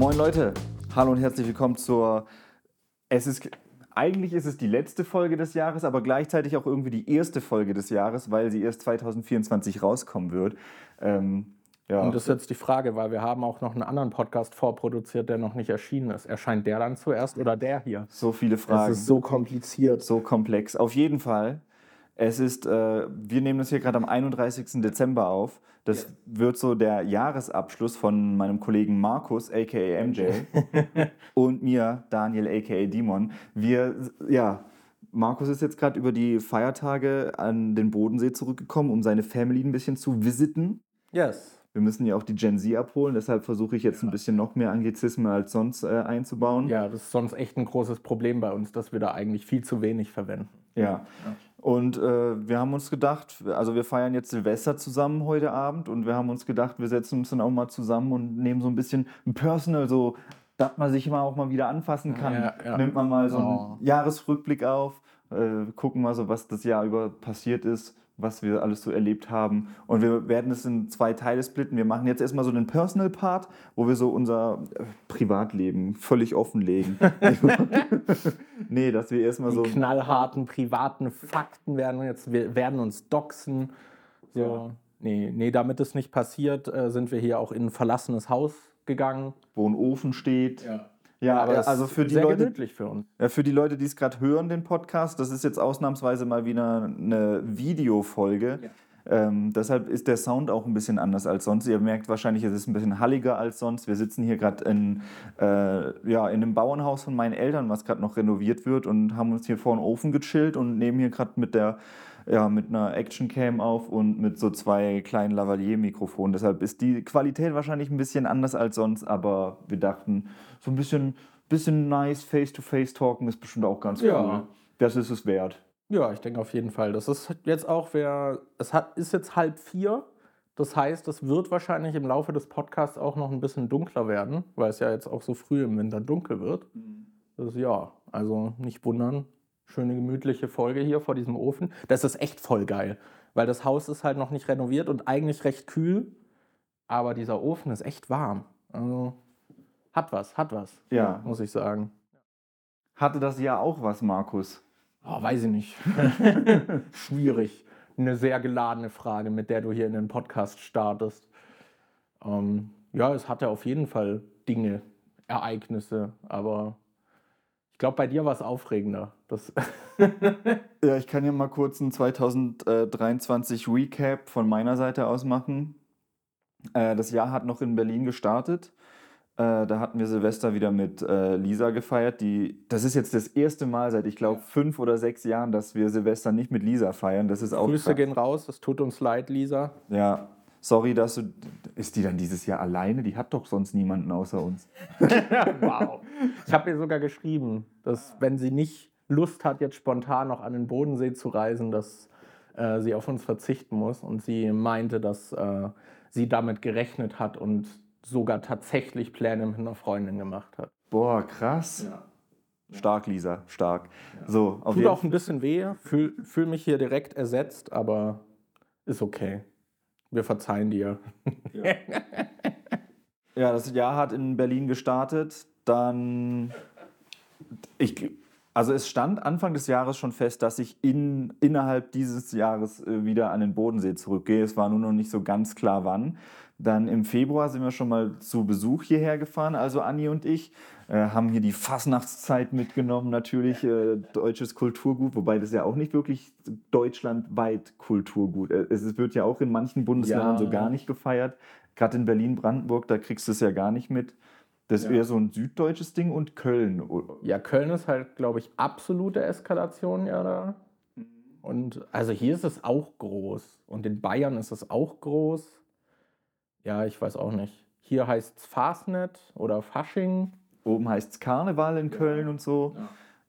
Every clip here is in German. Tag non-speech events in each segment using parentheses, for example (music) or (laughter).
Moin Leute, hallo und herzlich willkommen zur. Es ist eigentlich ist es die letzte Folge des Jahres, aber gleichzeitig auch irgendwie die erste Folge des Jahres, weil sie erst 2024 rauskommen wird. Ähm, ja. Und das ist jetzt die Frage, weil wir haben auch noch einen anderen Podcast vorproduziert, der noch nicht erschienen ist. Erscheint der dann zuerst oder der hier? so viele Fragen, Das ist so kompliziert. so komplex. Auf jeden Fall. Es ist, äh, wir nehmen das hier gerade am 31. Dezember auf. Das wird so der Jahresabschluss von meinem Kollegen Markus, aka MJ, (laughs) und mir, Daniel, aka Dimon. Wir, ja, Markus ist jetzt gerade über die Feiertage an den Bodensee zurückgekommen, um seine Family ein bisschen zu visiten. Yes. Wir müssen ja auch die Gen Z abholen, deshalb versuche ich jetzt ein bisschen noch mehr Anglizismen als sonst äh, einzubauen. Ja, das ist sonst echt ein großes Problem bei uns, dass wir da eigentlich viel zu wenig verwenden. Ja. Und äh, wir haben uns gedacht, also wir feiern jetzt Silvester zusammen heute Abend und wir haben uns gedacht, wir setzen uns dann auch mal zusammen und nehmen so ein bisschen ein Personal, so dass man sich mal auch mal wieder anfassen kann. Ja, ja. Nimmt man mal so einen Oh. Jahresrückblick auf, äh, gucken mal so, was das Jahr über passiert ist, was wir alles so erlebt haben. Und wir werden es in zwei Teile splitten. Wir machen jetzt erstmal so einen Personal-Part, wo wir so unser äh, Privatleben völlig offenlegen. (laughs) nee, dass wir erstmal Die so. knallharten privaten Fakten werden jetzt, wir werden uns doxen. So. Ja. Nee, nee, damit es nicht passiert, äh, sind wir hier auch in ein verlassenes Haus gegangen. wo ein Ofen steht. Ja. Ja, Aber es also ist für die, sehr Leute, gemütlich für uns. ja, für die Leute, die es gerade hören, den Podcast, das ist jetzt ausnahmsweise mal wieder eine Videofolge. Ähm, deshalb ist der Sound auch ein bisschen anders als sonst. Ihr merkt wahrscheinlich, es ist ein bisschen halliger als sonst. Wir sitzen hier gerade in, äh, ja, in einem Bauernhaus von meinen Eltern, was gerade noch renoviert wird und haben uns hier vor den Ofen gechillt und nehmen hier gerade mit der ja, mit einer Actioncam auf und mit so zwei kleinen Lavalier-Mikrofonen. Deshalb ist die Qualität wahrscheinlich ein bisschen anders als sonst, aber wir dachten, so ein bisschen, bisschen nice Face-to-Face-Talken ist bestimmt auch ganz Ja. cool. Das ist es wert. Ja, ich denke auf jeden Fall. Das ist jetzt auch, wer, es hat, ist jetzt halb vier. Das heißt, es wird wahrscheinlich im Laufe des Podcasts auch noch ein bisschen dunkler werden, weil es ja jetzt auch so früh im Winter dunkel wird. Das ist, ja, also nicht wundern. Schöne gemütliche Folge hier vor diesem Ofen. Das ist echt voll geil, weil das Haus ist halt noch nicht renoviert und eigentlich recht kühl, aber dieser Ofen ist echt warm. Also hat was, hat was, Ja. muss ich sagen. Hatte das Jahr auch was, Markus? Oh, weiß ich nicht. (laughs) Schwierig. Eine sehr geladene Frage, mit der du hier in den Podcast startest. Ähm, ja, es hatte auf jeden Fall Dinge, Ereignisse, aber glaube, bei dir war es aufregender. Das (laughs) Ja, ich kann ja mal kurz einen 2023 Recap von meiner Seite aus machen. Äh, Das Jahr hat noch in Berlin gestartet. Äh, Da hatten wir Silvester wieder mit äh, Lisa gefeiert. Die, das ist jetzt das erste Mal seit, ich glaube, fünf oder sechs Jahren, dass wir Silvester nicht mit Lisa feiern. Das ist auch Grüße krass. gehen raus, es tut uns leid, Lisa. Ja, sorry, dass du. Ist die dann dieses Jahr alleine? Die hat doch sonst niemanden außer uns. (laughs) wow. Ich habe ihr sogar geschrieben, dass wenn sie nicht Lust hat, jetzt spontan noch an den Bodensee zu reisen, dass äh, sie auf uns verzichten muss. Und sie meinte, dass äh, sie damit gerechnet hat und sogar tatsächlich Pläne mit einer Freundin gemacht hat. Boah, krass. Stark, Lisa, stark. So, auf Tut auch ein bisschen weh, fühl, fühl mich hier direkt ersetzt, aber ist okay. Wir verzeihen dir. (laughs) Ja, das Jahr hat in Berlin gestartet. Dann, ich, also es stand Anfang des Jahres schon fest, dass ich in, innerhalb dieses Jahres äh, wieder an den Bodensee zurückgehe. Es war nur noch nicht so ganz klar, wann. Dann im Februar sind wir schon mal zu Besuch hierher gefahren, also Anni und ich. Äh, haben hier die Fastnachtszeit mitgenommen, natürlich äh, deutsches Kulturgut, wobei das ja auch nicht wirklich deutschlandweit Kulturgut. Äh, es wird ja auch in manchen Bundesländern Ja. so gar nicht gefeiert. Gerade in Berlin-Brandenburg, da kriegst du es ja gar nicht mit. Das ist Ja. eher so ein süddeutsches Ding und Köln. Ja, Köln ist halt, glaube ich, absolute Eskalation ja da. Und also hier ist es auch groß. Und in Bayern ist es auch groß. Ja, ich weiß auch nicht. Hier heißt es Fastnet oder Fasching. Oben heißt es Karneval in Köln und so.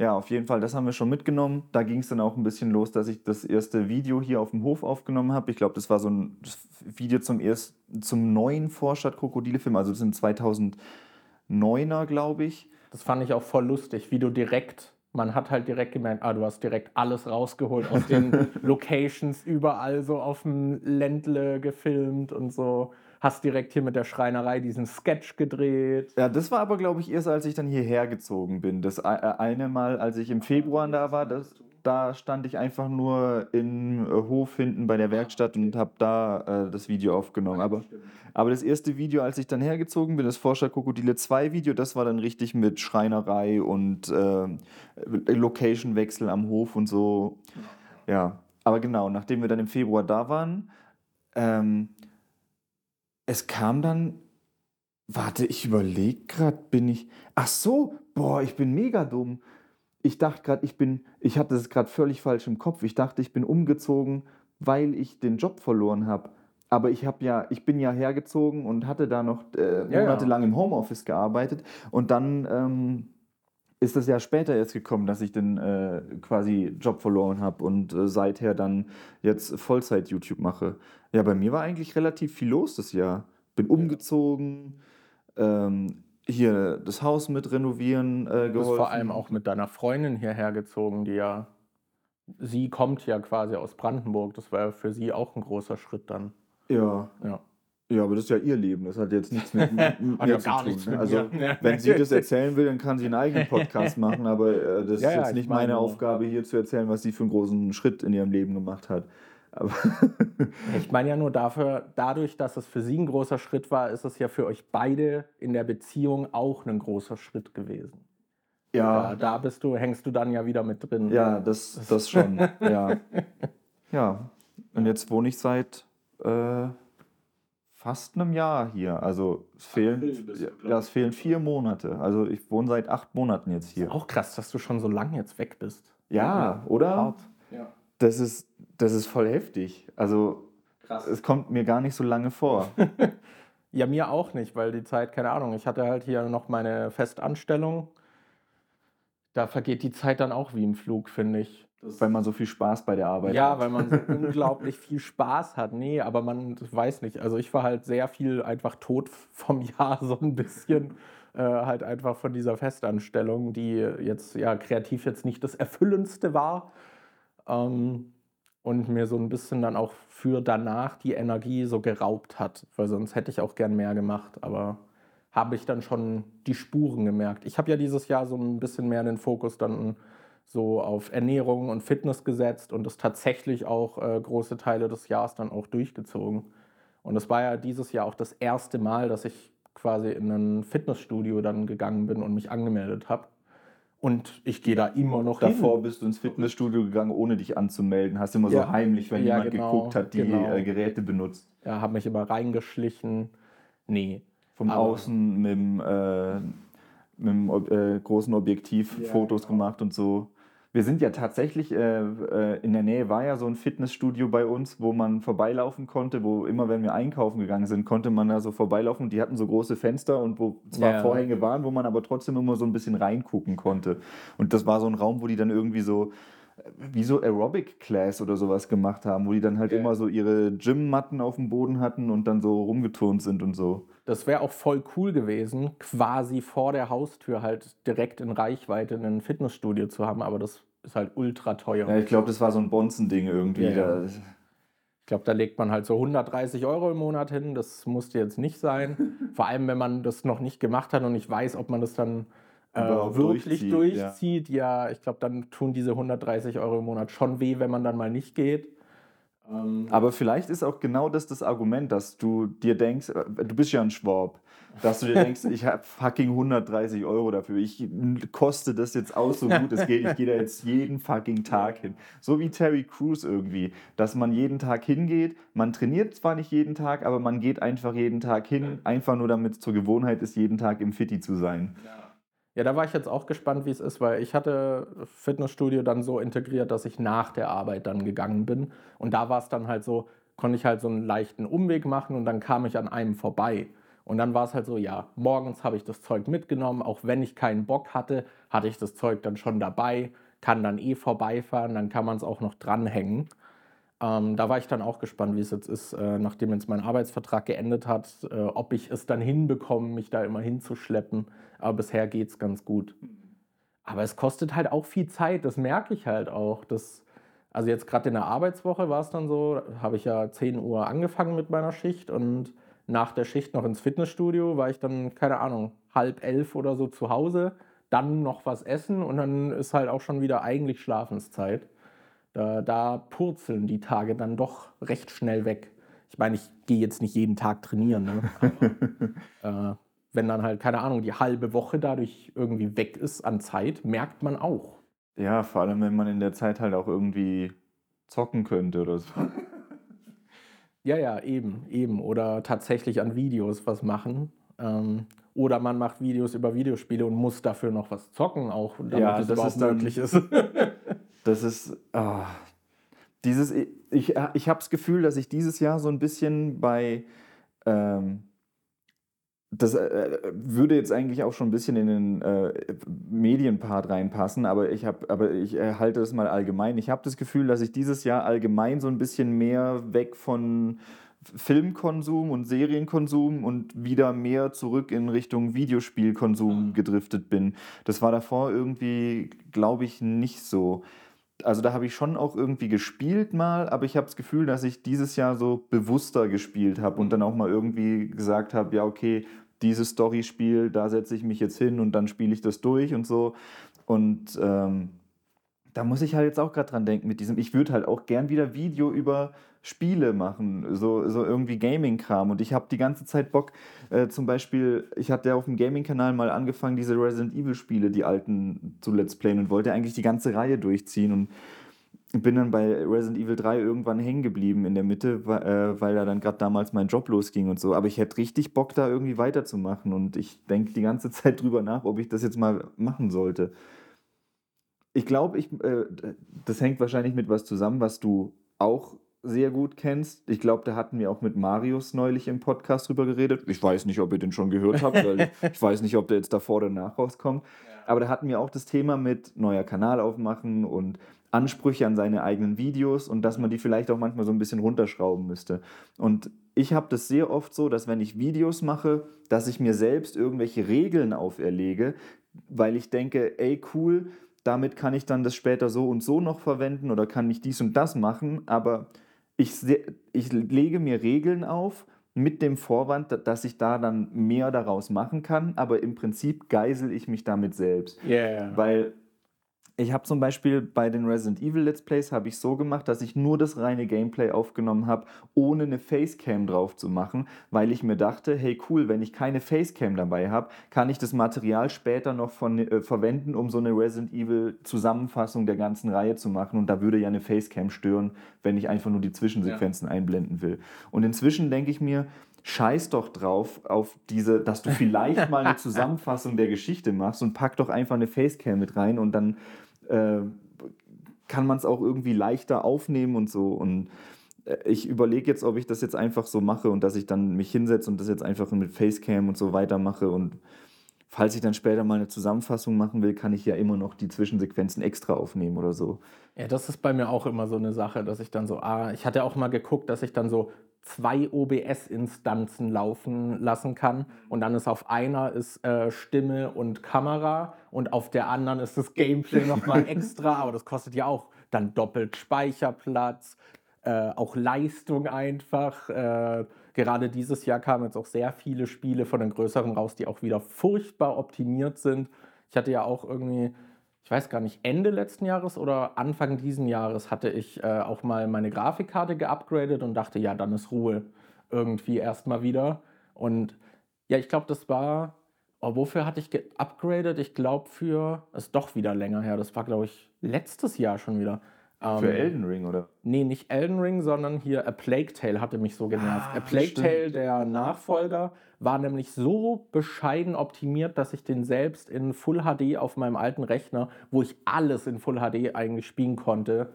Ja, auf jeden Fall, das haben wir schon mitgenommen. Da ging es dann auch ein bisschen los, dass ich das erste Video hier auf dem Hof aufgenommen habe. Ich glaube, das war so ein Video zum, erst, zum neuen Vorstadt-Krokodile-Film, also das sind 2009er, glaube ich. Das fand ich auch voll lustig, wie du direkt, man hat halt direkt gemerkt, ah, du hast direkt alles rausgeholt aus den (laughs) Locations, überall so auf dem Ländle gefilmt und so. Hast direkt hier mit der Schreinerei diesen Sketch gedreht. Ja, das war aber, glaube ich, erst, als ich dann hierher gezogen bin. Das eine Mal, als ich im Februar da war, das, da stand ich einfach nur im Hof hinten bei der Werkstatt und habe da äh, das Video aufgenommen. Aber, aber das erste Video, als ich dann hergezogen bin, das Forscher Krokodile 2 Video, das war dann richtig mit Schreinerei und äh, Location-Wechsel am Hof und so. Ja, aber genau, nachdem wir dann im Februar da waren, ähm, es kam dann, warte, ich überlege gerade, bin ich, ach so, boah, ich bin mega dumm. Ich dachte gerade, ich bin, ich hatte es gerade völlig falsch im Kopf. Ich dachte, ich bin umgezogen, weil ich den Job verloren habe. Aber ich habe ja, ich bin ja hergezogen und hatte da noch äh, monatelang ja, ja. im Homeoffice gearbeitet und dann ähm, ist es ja später jetzt gekommen, dass ich den äh, quasi Job verloren habe und äh, seither dann jetzt Vollzeit YouTube mache. Ja, bei mir war eigentlich relativ viel los das Jahr. Bin umgezogen, ähm, hier das Haus mit renovieren äh, geholfen. Du bist vor allem auch mit deiner Freundin hierher gezogen, die ja, sie kommt ja quasi aus Brandenburg. Das war ja für sie auch ein großer Schritt dann. Ja. Ja. Ja, aber das ist ja ihr Leben. Das hat jetzt nichts mit, (laughs) mit mir zu tun. Ne? Also, wenn sie das erzählen will, dann kann sie einen eigenen Podcast (laughs) machen. Aber äh, das ja, ist jetzt ja, nicht meine Aufgabe, hier zu erzählen, was sie für einen großen Schritt in ihrem Leben gemacht hat. (laughs) ich meine ja nur dafür, dadurch, dass es für sie ein großer Schritt war, ist es ja für euch beide in der Beziehung auch ein großer Schritt gewesen. Ja. Da, da bist du, hängst du dann ja wieder mit drin. Ja, das, das schon. ja. ja. Und jetzt wohne ich seit. Äh, fast einem Jahr hier. Also es fehlen, ja, es fehlen vier Monate. Also ich wohne seit acht Monaten jetzt hier. auch krass, dass du schon so lange jetzt weg bist. Ja, ja oder? Ja. Das, ist, das ist voll heftig. Also krass. es kommt mir gar nicht so lange vor. (laughs) ja, mir auch nicht, weil die Zeit, keine Ahnung, ich hatte halt hier noch meine Festanstellung. Da vergeht die Zeit dann auch wie im Flug, finde ich. Das weil man so viel Spaß bei der Arbeit ja, hat. Ja, weil man so (laughs) unglaublich viel Spaß hat. Nee, aber man weiß nicht. Also ich war halt sehr viel einfach tot vom (laughs) Jahr, so ein bisschen. Äh, halt einfach von dieser Festanstellung, die jetzt ja kreativ jetzt nicht das Erfüllendste war. Ähm, und mir so ein bisschen dann auch für danach die Energie so geraubt hat. Weil sonst hätte ich auch gern mehr gemacht. Aber habe ich dann schon die Spuren gemerkt. Ich habe ja dieses Jahr so ein bisschen mehr den Fokus dann so auf Ernährung und Fitness gesetzt und das tatsächlich auch äh, große Teile des Jahres dann auch durchgezogen. Und es war ja dieses Jahr auch das erste Mal, dass ich quasi in ein Fitnessstudio dann gegangen bin und mich angemeldet habe. Und ich gehe da immer noch Davor hin. bist du ins Fitnessstudio gegangen, ohne dich anzumelden. Hast immer ja. so heimlich, wenn ja, jemand genau, geguckt hat, die genau. äh, Geräte benutzt. Ja, habe mich immer reingeschlichen. Nee. Vom Außen mit dem, äh, mit dem äh, großen Objektiv ja, Fotos genau. gemacht und so. Wir sind ja tatsächlich, äh, äh, in der Nähe war ja so ein Fitnessstudio bei uns, wo man vorbeilaufen konnte, wo immer, wenn wir einkaufen gegangen sind, konnte man da so vorbeilaufen. Die hatten so große Fenster und wo zwar ja. Vorhänge waren, wo man aber trotzdem immer so ein bisschen reingucken konnte. Und das war so ein Raum, wo die dann irgendwie so äh, wie so Aerobic Class oder sowas gemacht haben, wo die dann halt ja. immer so ihre Gymmatten auf dem Boden hatten und dann so rumgeturnt sind und so. Das wäre auch voll cool gewesen, quasi vor der Haustür halt direkt in Reichweite ein Fitnessstudio zu haben, aber das ist halt ultra teuer. Ja, ich glaube, das war so ein Bonzen-Ding irgendwie. Ja, Ich glaube, da legt man halt so 130 Euro im Monat hin. Das musste jetzt nicht sein. (laughs) Vor allem, wenn man das noch nicht gemacht hat und nicht weiß, ob man das dann äh, wirklich durchzieht. durchzieht. Ja, ja ich glaube, dann tun diese 130 Euro im Monat schon weh, wenn man dann mal nicht geht. Ähm, Aber vielleicht ist auch genau das das Argument, dass du dir denkst, äh, du bist ja ein Schwab, dass du dir denkst, ich habe fucking 130 Euro dafür, ich koste das jetzt aus so gut es geht, ich gehe da jetzt jeden fucking Tag hin. So wie Terry Crews irgendwie, dass man jeden Tag hingeht, man trainiert zwar nicht jeden Tag, aber man geht einfach jeden Tag hin, einfach nur damit es zur Gewohnheit ist, jeden Tag im Fitti zu sein. Ja. Da war ich jetzt auch gespannt, wie es ist, weil ich hatte Fitnessstudio dann so integriert, dass ich nach der Arbeit dann gegangen bin. Und da war es dann halt so, konnte ich halt so einen leichten Umweg machen und dann kam ich an einem vorbei. Und dann war es halt so, ja, morgens habe ich das Zeug mitgenommen, auch wenn ich keinen Bock hatte, hatte ich das Zeug dann schon dabei, kann dann eh vorbeifahren, dann kann man es auch noch dranhängen. Ähm, da war ich dann auch gespannt, wie es jetzt ist, äh, nachdem jetzt mein Arbeitsvertrag geendet hat, äh, ob ich es dann hinbekomme, mich da immer hinzuschleppen. Aber bisher geht es ganz gut. Aber es kostet halt auch viel Zeit, das merke ich halt auch. Das, also jetzt gerade in der Arbeitswoche war es dann so, habe ich ja 10 Uhr angefangen mit meiner Schicht und nach der Schicht noch ins Fitnessstudio, war ich dann, keine Ahnung, halb elf oder so zu Hause, dann noch was essen und dann ist halt auch schon wieder eigentlich Schlafenszeit. Da, da purzeln die Tage dann doch recht schnell weg. Ich meine, ich gehe jetzt nicht jeden Tag trainieren. Ne? (laughs) Aber, äh, wenn dann halt, keine Ahnung, die halbe Woche dadurch irgendwie weg ist an Zeit, merkt man auch. Ja, vor allem, wenn man in der Zeit halt auch irgendwie zocken könnte oder so. (laughs) Ja, ja, eben, eben. Oder tatsächlich an Videos was machen. Ähm, oder man macht Videos über Videospiele und muss dafür noch was zocken, auch damit Ja, es das überhaupt ist dann- möglich ist. (laughs) Das ist. ah, dieses, ich ich habe das Gefühl, dass ich dieses Jahr so ein bisschen bei. Ähm, das äh, würde jetzt eigentlich auch schon ein bisschen in den äh, Medienpart reinpassen, aber ich, hab, aber ich äh, halte das mal allgemein. Ich habe das Gefühl, dass ich dieses Jahr allgemein so ein bisschen mehr weg von Filmkonsum und Serienkonsum und wieder mehr zurück in Richtung Videospielkonsum gedriftet bin. Das war davor irgendwie, glaube ich, nicht so. Also da habe ich schon auch irgendwie gespielt mal, aber ich habe das Gefühl, dass ich dieses Jahr so bewusster gespielt habe und dann auch mal irgendwie gesagt habe, ja okay, dieses Storyspiel, da setze ich mich jetzt hin und dann spiele ich das durch und so. Und ähm, da muss ich halt jetzt auch gerade dran denken mit diesem, ich würde halt auch gern wieder Video über Spiele machen, so, so irgendwie Gaming-Kram. Und ich habe die ganze Zeit Bock, äh, zum Beispiel, ich hatte ja auf dem Gaming-Kanal mal angefangen, diese Resident Evil-Spiele, die alten, zu Let's Playen und wollte eigentlich die ganze Reihe durchziehen und bin dann bei Resident Evil 3 irgendwann hängen geblieben in der Mitte, weil, äh, weil da dann gerade damals mein Job losging und so. Aber ich hätte richtig Bock, da irgendwie weiterzumachen und ich denke die ganze (laughs) Zeit drüber nach, ob ich das jetzt mal machen sollte. Ich glaube, ich, äh, das hängt wahrscheinlich mit was zusammen, was du auch sehr gut kennst. Ich glaube, da hatten wir auch mit Marius neulich im Podcast drüber geredet. Ich weiß nicht, ob ihr den schon gehört habt, weil ich (laughs) weiß nicht, ob der jetzt davor oder danach rauskommt. Aber da hatten wir auch das Thema mit neuer Kanal aufmachen und Ansprüche an seine eigenen Videos und dass man die vielleicht auch manchmal so ein bisschen runterschrauben müsste. Und ich habe das sehr oft so, dass wenn ich Videos mache, dass ich mir selbst irgendwelche Regeln auferlege, weil ich denke, ey cool, damit kann ich dann das später so und so noch verwenden oder kann ich dies und das machen, aber ich, ich lege mir Regeln auf mit dem Vorwand, da- dass ich da dann mehr daraus machen kann, aber im Prinzip geisel ich mich damit selbst. Yeah. Weil ich habe zum Beispiel bei den Resident Evil Let's Plays habe ich so gemacht, dass ich nur das reine Gameplay aufgenommen habe, ohne eine Facecam drauf zu machen, weil ich mir dachte, hey cool, wenn ich keine Facecam dabei habe, kann ich das Material später noch von, äh, verwenden, um so eine Resident Evil Zusammenfassung der ganzen Reihe zu machen. Und da würde ja eine Facecam stören, wenn ich einfach nur die Zwischensequenzen einblenden will. Und inzwischen denke ich mir, scheiß doch drauf auf diese, dass du vielleicht mal eine (laughs) Zusammenfassung der Geschichte machst und pack doch einfach eine Facecam mit rein und dann äh, kann man es auch irgendwie leichter aufnehmen und so. Und äh, ich überlege jetzt, ob ich das jetzt einfach so mache und dass ich dann mich hinsetze und das jetzt einfach mit Facecam und so weitermache. Und falls ich dann später mal eine Zusammenfassung machen will, kann ich ja immer noch die Zwischensequenzen extra aufnehmen oder so. Ja, das ist bei mir auch immer so eine Sache, dass ich dann so, ah, ich hatte auch mal geguckt, dass ich dann so zwei OBS-Instanzen laufen lassen kann und dann ist auf einer ist äh, Stimme und Kamera und auf der anderen ist das Gameplay nochmal (laughs) extra, aber das kostet ja auch dann doppelt Speicherplatz, äh, auch Leistung einfach. Äh, gerade dieses Jahr kamen jetzt auch sehr viele Spiele von den größeren raus, die auch wieder furchtbar optimiert sind. Ich hatte ja auch irgendwie ich weiß gar nicht, Ende letzten Jahres oder Anfang diesen Jahres hatte ich äh, auch mal meine Grafikkarte geupgradet und dachte, ja, dann ist Ruhe irgendwie erstmal wieder. Und ja, ich glaube, das war, oh, wofür hatte ich geupgradet? Ich glaube für, ist doch wieder länger her, das war, glaube ich, letztes Jahr schon wieder. Für Ähm, Elden Ring, oder? Nee, nicht Elden Ring, sondern hier A Plague Tale hatte mich so genervt. Ah, A Plague stimmt. Tale, der Nachfolger, war nämlich so bescheiden optimiert, dass ich den selbst in Full HD auf meinem alten Rechner, wo ich alles in Full HD eigentlich spielen konnte,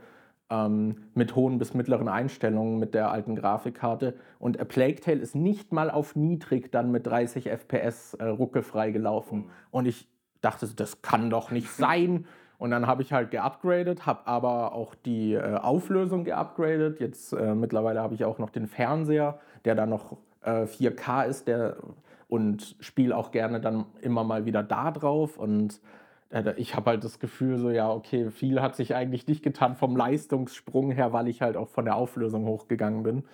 ähm, mit hohen bis mittleren Einstellungen mit der alten Grafikkarte. Und A Plague Tale ist nicht mal auf niedrig dann mit 30 FPS äh, ruckelfrei gelaufen. Und ich dachte, das kann doch nicht sein. Und dann habe ich halt geupgradet, habe aber auch die äh, Auflösung geupgradet. Jetzt äh, mittlerweile habe ich auch noch den Fernseher, der dann noch äh, 4K ist der, und spiele auch gerne dann immer mal wieder da drauf. Und äh, ich habe halt das Gefühl, so ja, okay, viel hat sich eigentlich nicht getan vom Leistungssprung her, weil ich halt auch von der Auflösung hochgegangen bin.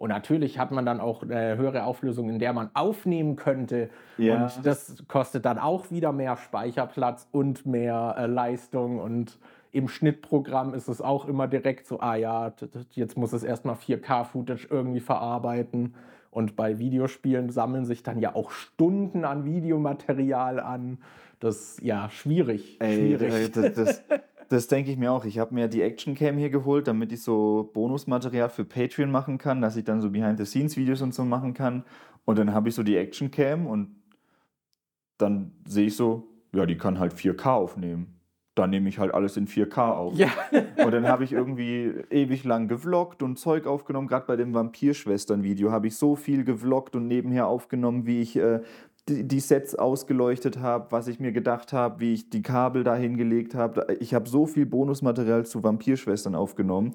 Und natürlich hat man dann auch eine höhere Auflösung, in der man aufnehmen könnte. Ja. Und das kostet dann auch wieder mehr Speicherplatz und mehr äh, Leistung. Und im Schnittprogramm ist es auch immer direkt so, ah ja, jetzt muss es erstmal 4K-Footage irgendwie verarbeiten. Und bei Videospielen sammeln sich dann ja auch Stunden an Videomaterial an. Das ist ja schwierig. Ey, schwierig. Das, das, das denke ich mir auch. Ich habe mir die Actioncam hier geholt, damit ich so Bonusmaterial für Patreon machen kann, dass ich dann so Behind-the-Scenes-Videos und so machen kann. Und dann habe ich so die Actioncam und dann sehe ich so, ja, die kann halt 4K aufnehmen. Dann nehme ich halt alles in 4K auf. Ja. und dann habe ich irgendwie ewig lang gevloggt und Zeug aufgenommen. Gerade bei dem Vampirschwestern-Video habe ich so viel gevloggt und nebenher aufgenommen, wie ich äh, die, Sets ausgeleuchtet habe, was ich mir gedacht habe, wie ich die Kabel da hingelegt habe. Ich habe so viel Bonusmaterial zu Vampirschwestern aufgenommen.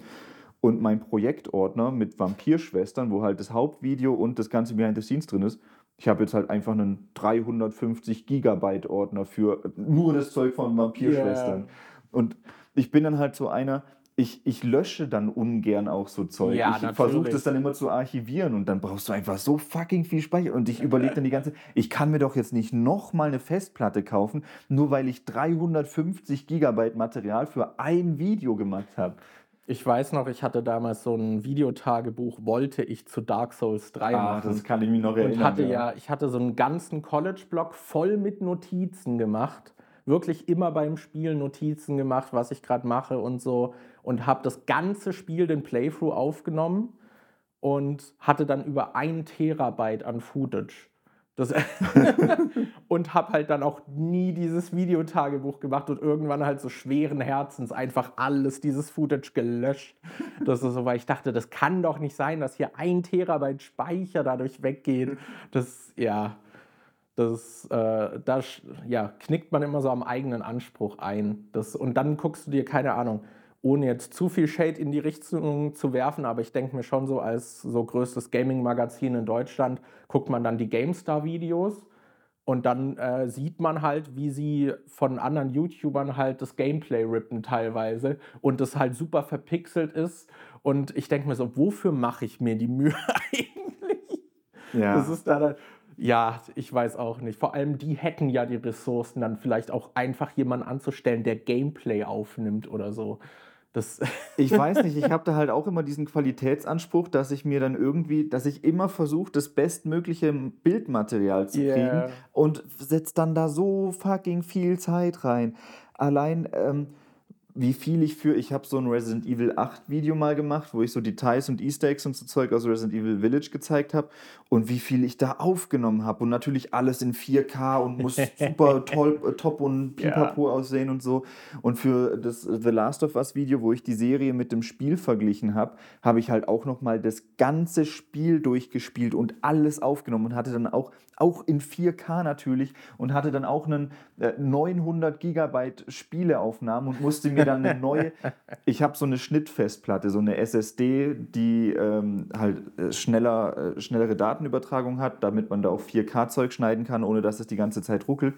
Und mein Projektordner mit Vampirschwestern, wo halt das Hauptvideo und das ganze Behind the Scenes drin ist, ich habe jetzt halt einfach einen 350 Gigabyte Ordner für nur das Zeug von Vampirschwestern. Yeah. Und ich bin dann halt so einer, ich, ich lösche dann ungern auch so Zeug. Ja, ich versuche das dann immer zu archivieren und dann brauchst du einfach so fucking viel Speicher. Und ich überlege dann die ganze ich kann mir doch jetzt nicht nochmal eine Festplatte kaufen, nur weil ich 350 Gigabyte Material für ein Video gemacht habe. Ich weiß noch, ich hatte damals so ein Videotagebuch, wollte ich zu Dark Souls 3 ah, machen. Das kann ich mich noch erinnern. Und hatte ja, ich hatte so einen ganzen College-Blog voll mit Notizen gemacht wirklich immer beim Spiel Notizen gemacht, was ich gerade mache und so. Und habe das ganze Spiel, den Playthrough aufgenommen und hatte dann über ein Terabyte an Footage. Das (laughs) und habe halt dann auch nie dieses Videotagebuch gemacht und irgendwann halt so schweren Herzens einfach alles, dieses Footage gelöscht. Das ist so, weil ich dachte, das kann doch nicht sein, dass hier ein Terabyte Speicher dadurch weggeht. Das, ja, das, äh, da ja, knickt man immer so am eigenen Anspruch ein. Das, und dann guckst du dir, keine Ahnung, ohne jetzt zu viel Shade in die Richtung zu werfen, aber ich denke mir schon so, als so größtes Gaming-Magazin in Deutschland guckt man dann die GameStar-Videos und dann äh, sieht man halt, wie sie von anderen YouTubern halt das Gameplay rippen teilweise und das halt super verpixelt ist. Und ich denke mir so, wofür mache ich mir die Mühe (laughs) eigentlich? Ja. Das ist da, ja, ich weiß auch nicht. Vor allem die hätten ja die Ressourcen, dann vielleicht auch einfach jemanden anzustellen, der Gameplay aufnimmt oder so. Das (laughs) ich weiß nicht, ich habe da halt auch immer diesen Qualitätsanspruch, dass ich mir dann irgendwie, dass ich immer versuche, das bestmögliche Bildmaterial zu kriegen yeah. und setze dann da so fucking viel Zeit rein. Allein, ähm, wie viel ich für, ich habe so ein Resident Evil 8 Video mal gemacht, wo ich so Details und Easter Eggs und so Zeug aus Resident Evil Village gezeigt habe und wie viel ich da aufgenommen habe und natürlich alles in 4K und muss (laughs) super toll, äh, top und pipapo ja. aussehen und so. Und für das The Last of Us Video, wo ich die Serie mit dem Spiel verglichen habe, habe ich halt auch nochmal das ganze Spiel durchgespielt und alles aufgenommen und hatte dann auch, auch in 4K natürlich und hatte dann auch einen äh, 900 Gigabyte Spieleaufnahmen und musste mir dann eine (laughs) neue. Ich habe so eine Schnittfestplatte, so eine SSD, die ähm, halt äh, schneller, äh, schnellere Datenübertragung hat, damit man da auch 4K-Zeug schneiden kann, ohne dass es die ganze Zeit ruckelt.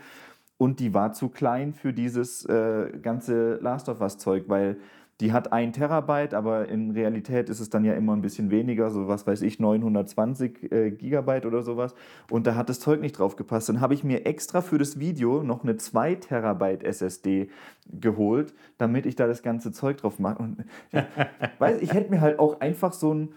Und die war zu klein für dieses äh, ganze Last of Us-Zeug, weil die hat ein Terabyte, aber in Realität ist es dann ja immer ein bisschen weniger, so was weiß ich, 920 äh, Gigabyte oder sowas. Und da hat das Zeug nicht drauf gepasst. Dann habe ich mir extra für das Video noch eine 2 Terabyte SSD geholt, damit ich da das ganze Zeug drauf mache. Und ich, (laughs) weiß, ich hätte mir halt auch einfach so ein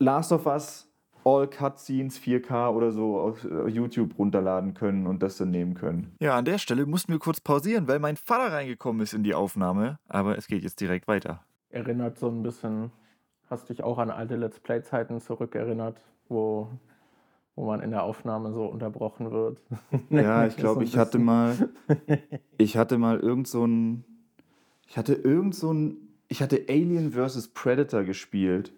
Last of Us All Cutscenes 4K oder so auf äh, YouTube runterladen können und das dann nehmen können. Ja, an der Stelle mussten wir kurz pausieren, weil mein Vater reingekommen ist in die Aufnahme, aber es geht jetzt direkt weiter. Erinnert so ein bisschen, hast dich auch an alte Let's Play-Zeiten zurückerinnert, wo, wo man in der Aufnahme so unterbrochen wird. (laughs) Ja, ich glaube, so ich hatte mal, (laughs) ich hatte mal irgend so ein, ich hatte irgend so ein, ich hatte Alien vs. Predator gespielt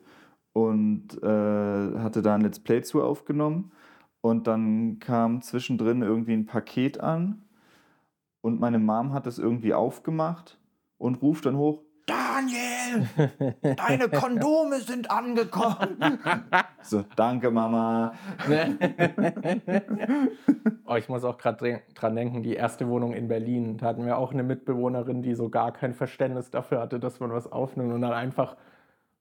und äh, hatte da ein Let's Play zu aufgenommen. Und dann kam zwischendrin irgendwie ein Paket an und meine Mom hat es irgendwie aufgemacht und ruft dann hoch, Daniel, deine (laughs) Kondome sind angekommen. (laughs) so, danke Mama. (laughs) oh, ich muss auch gerade dran denken, die erste Wohnung in Berlin, da hatten wir auch eine Mitbewohnerin, die so gar kein Verständnis dafür hatte, dass man was aufnimmt und dann einfach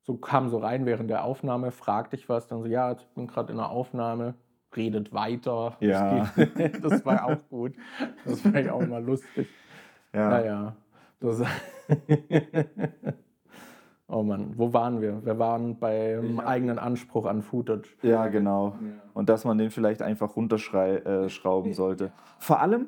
so kam so rein während der Aufnahme, fragte ich was, dann so, ja, ich bin gerade in der Aufnahme, redet weiter. Ja. Das, (laughs) das war auch gut. Das fand ich auch mal lustig. Ja. Naja, das. (laughs) oh Mann, wo waren wir? Wir waren beim eigenen Anspruch an Footage. Ja, genau. Und dass man den vielleicht einfach runterschrauben äh, sollte. Vor allem,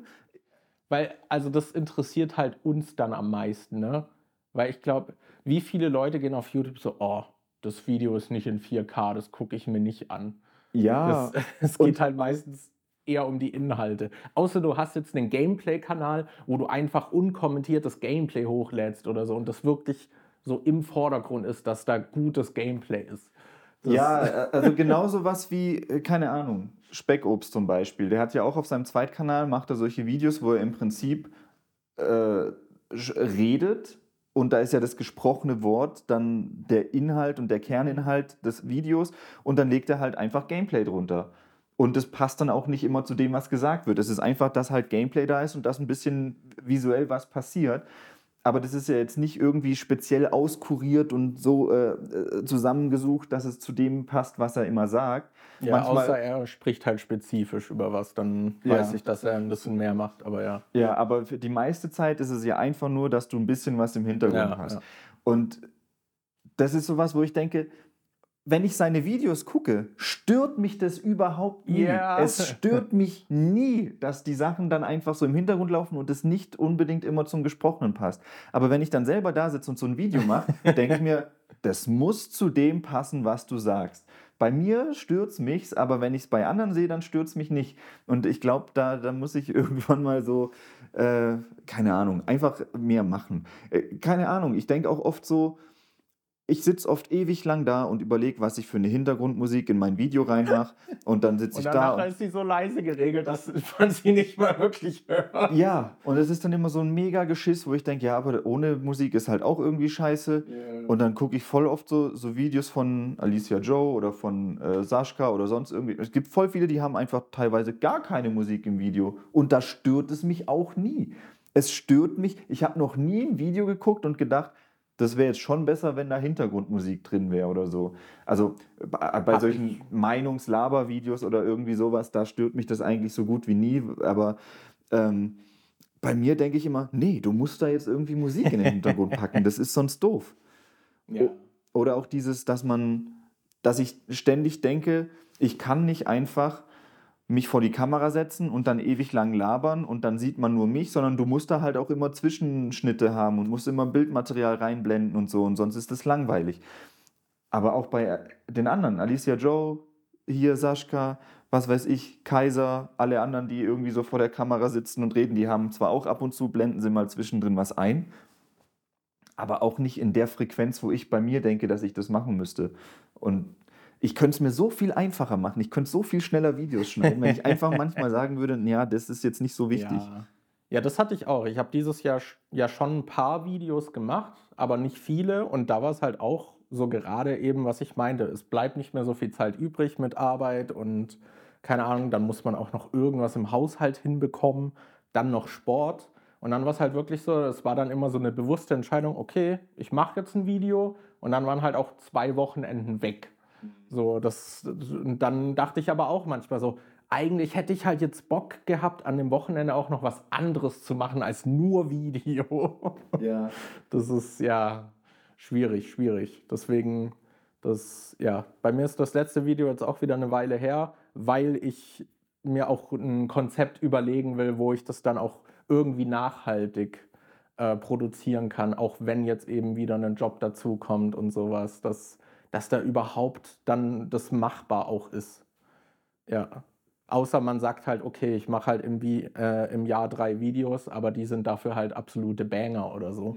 Weil, also das interessiert halt uns dann am meisten, ne? Weil ich glaube, wie viele Leute gehen auf YouTube so, oh, das Video ist nicht in 4K, das gucke ich mir nicht an. ja, (laughs) es geht halt meistens eher um die Inhalte. Außer du hast jetzt einen Gameplay-Kanal, wo du einfach unkommentiertes Gameplay hochlädst oder so und das wirklich so im Vordergrund ist, dass da gutes Gameplay ist. Das, ja, (laughs) äh, also genauso was wie, äh, keine Ahnung, Speckobst zum Beispiel. Der hat ja auch auf seinem Zweitkanal, macht er solche Videos, wo er im Prinzip äh, redet und da ist ja das gesprochene Wort dann der Inhalt und der Kerninhalt des Videos und dann legt er halt einfach Gameplay drunter. Und das passt dann auch nicht immer zu dem, was gesagt wird. Es ist einfach, dass halt Gameplay da ist und dass ein bisschen visuell was passiert. Aber das ist ja jetzt nicht irgendwie speziell auskuriert und so äh, äh, zusammengesucht, dass es zu dem passt, was er immer sagt. ja, manchmal- außer er spricht halt spezifisch über was, dann Ja. weiß ich, dass er ein bisschen mehr macht, aber ja. Ja, aber für die meiste Zeit ist es ja einfach nur, dass du ein bisschen was im Hintergrund Ja, hast. ja. Und das ist sowas, wo ich denke, wenn ich seine Videos gucke, stört mich das überhaupt nie. Ja. Es stört (laughs) mich nie, dass die Sachen dann einfach so im Hintergrund laufen und es nicht unbedingt immer zum Gesprochenen passt. Aber wenn ich dann selber da sitze und so ein Video mache, (laughs) denke ich mir, das muss zu dem passen, was du sagst. Bei mir stört es mich, aber wenn ich es bei anderen sehe, dann stört es mich nicht. Und ich glaube, da, da muss ich (laughs) irgendwann mal so, äh, keine Ahnung, einfach mehr machen. Äh, keine Ahnung, ich denke auch oft so, ich sitze oft ewig lang da und überlege, was ich für eine Hintergrundmusik in mein Video reinmache. Und dann sitze (laughs) ich da. Und, ist sie so leise geregelt, dass man sie nicht mal wirklich hört. ja, und es ist dann immer so ein mega Geschiss, wo ich denke, ja, aber ohne Musik ist halt auch irgendwie scheiße. Und dann gucke ich voll oft so, so Videos von Alicia Joe oder von äh, Sascha oder sonst irgendwie. Es gibt voll viele, die haben einfach teilweise gar keine Musik im Video. Und da stört es mich auch nie. Es stört mich, ich habe noch nie ein Video geguckt und gedacht, das wäre jetzt schon besser, wenn da Hintergrundmusik drin wäre oder so. Also bei, bei Hab solchen Meinungslaber-Videos oder irgendwie sowas, da stört mich das eigentlich so gut wie nie. Aber ähm, bei mir denke ich immer, nee, du musst da jetzt irgendwie Musik in den Hintergrund (laughs) packen. Das ist sonst doof. Ja. Oder auch dieses, dass man, dass ich ständig denke, ich kann nicht einfach mich vor die Kamera setzen und dann ewig lang labern und dann sieht man nur mich, sondern du musst da halt auch immer Zwischenschnitte haben und musst immer Bildmaterial reinblenden und so und sonst ist das langweilig. Aber auch bei den anderen, Alicia Joe, hier Sascha, was weiß ich, Kaiser, alle anderen, die irgendwie so vor der Kamera sitzen und reden, die haben zwar auch ab und zu, blenden sie mal zwischendrin was ein, aber auch nicht in der Frequenz, wo ich bei mir denke, dass ich das machen müsste. Und ich könnte es mir so viel einfacher machen. Ich könnte so viel schneller Videos schneiden, wenn ich einfach manchmal (laughs) sagen würde, ja, das ist jetzt nicht so wichtig. Ja. ja, das hatte ich auch. Ich habe dieses Jahr ja schon ein paar Videos gemacht, aber nicht viele. Und da war es halt auch so gerade eben, was ich meinte. Es bleibt nicht mehr so viel Zeit übrig mit Arbeit und keine Ahnung, dann muss man auch noch irgendwas im Haushalt hinbekommen, dann noch Sport. Und dann war es halt wirklich so, es war dann immer so eine bewusste Entscheidung, okay, ich mache jetzt ein Video und dann waren halt auch zwei Wochenenden weg. So, das, und dann dachte ich aber auch manchmal so, eigentlich hätte ich halt jetzt Bock gehabt, an dem Wochenende auch noch was anderes zu machen als nur Video. Ja. (laughs) Das ist ja schwierig, schwierig. Deswegen, das, ja, bei mir ist das letzte Video jetzt auch wieder eine Weile her, weil ich mir auch ein Konzept überlegen will, wo ich das dann auch irgendwie nachhaltig äh, produzieren kann, auch wenn jetzt eben wieder ein Job dazu kommt und sowas, dass, dass da überhaupt dann das machbar auch ist. Ja. Außer man sagt halt, okay, ich mache halt im, Vi- äh, im Jahr drei Videos, aber die sind dafür halt absolute Banger oder so.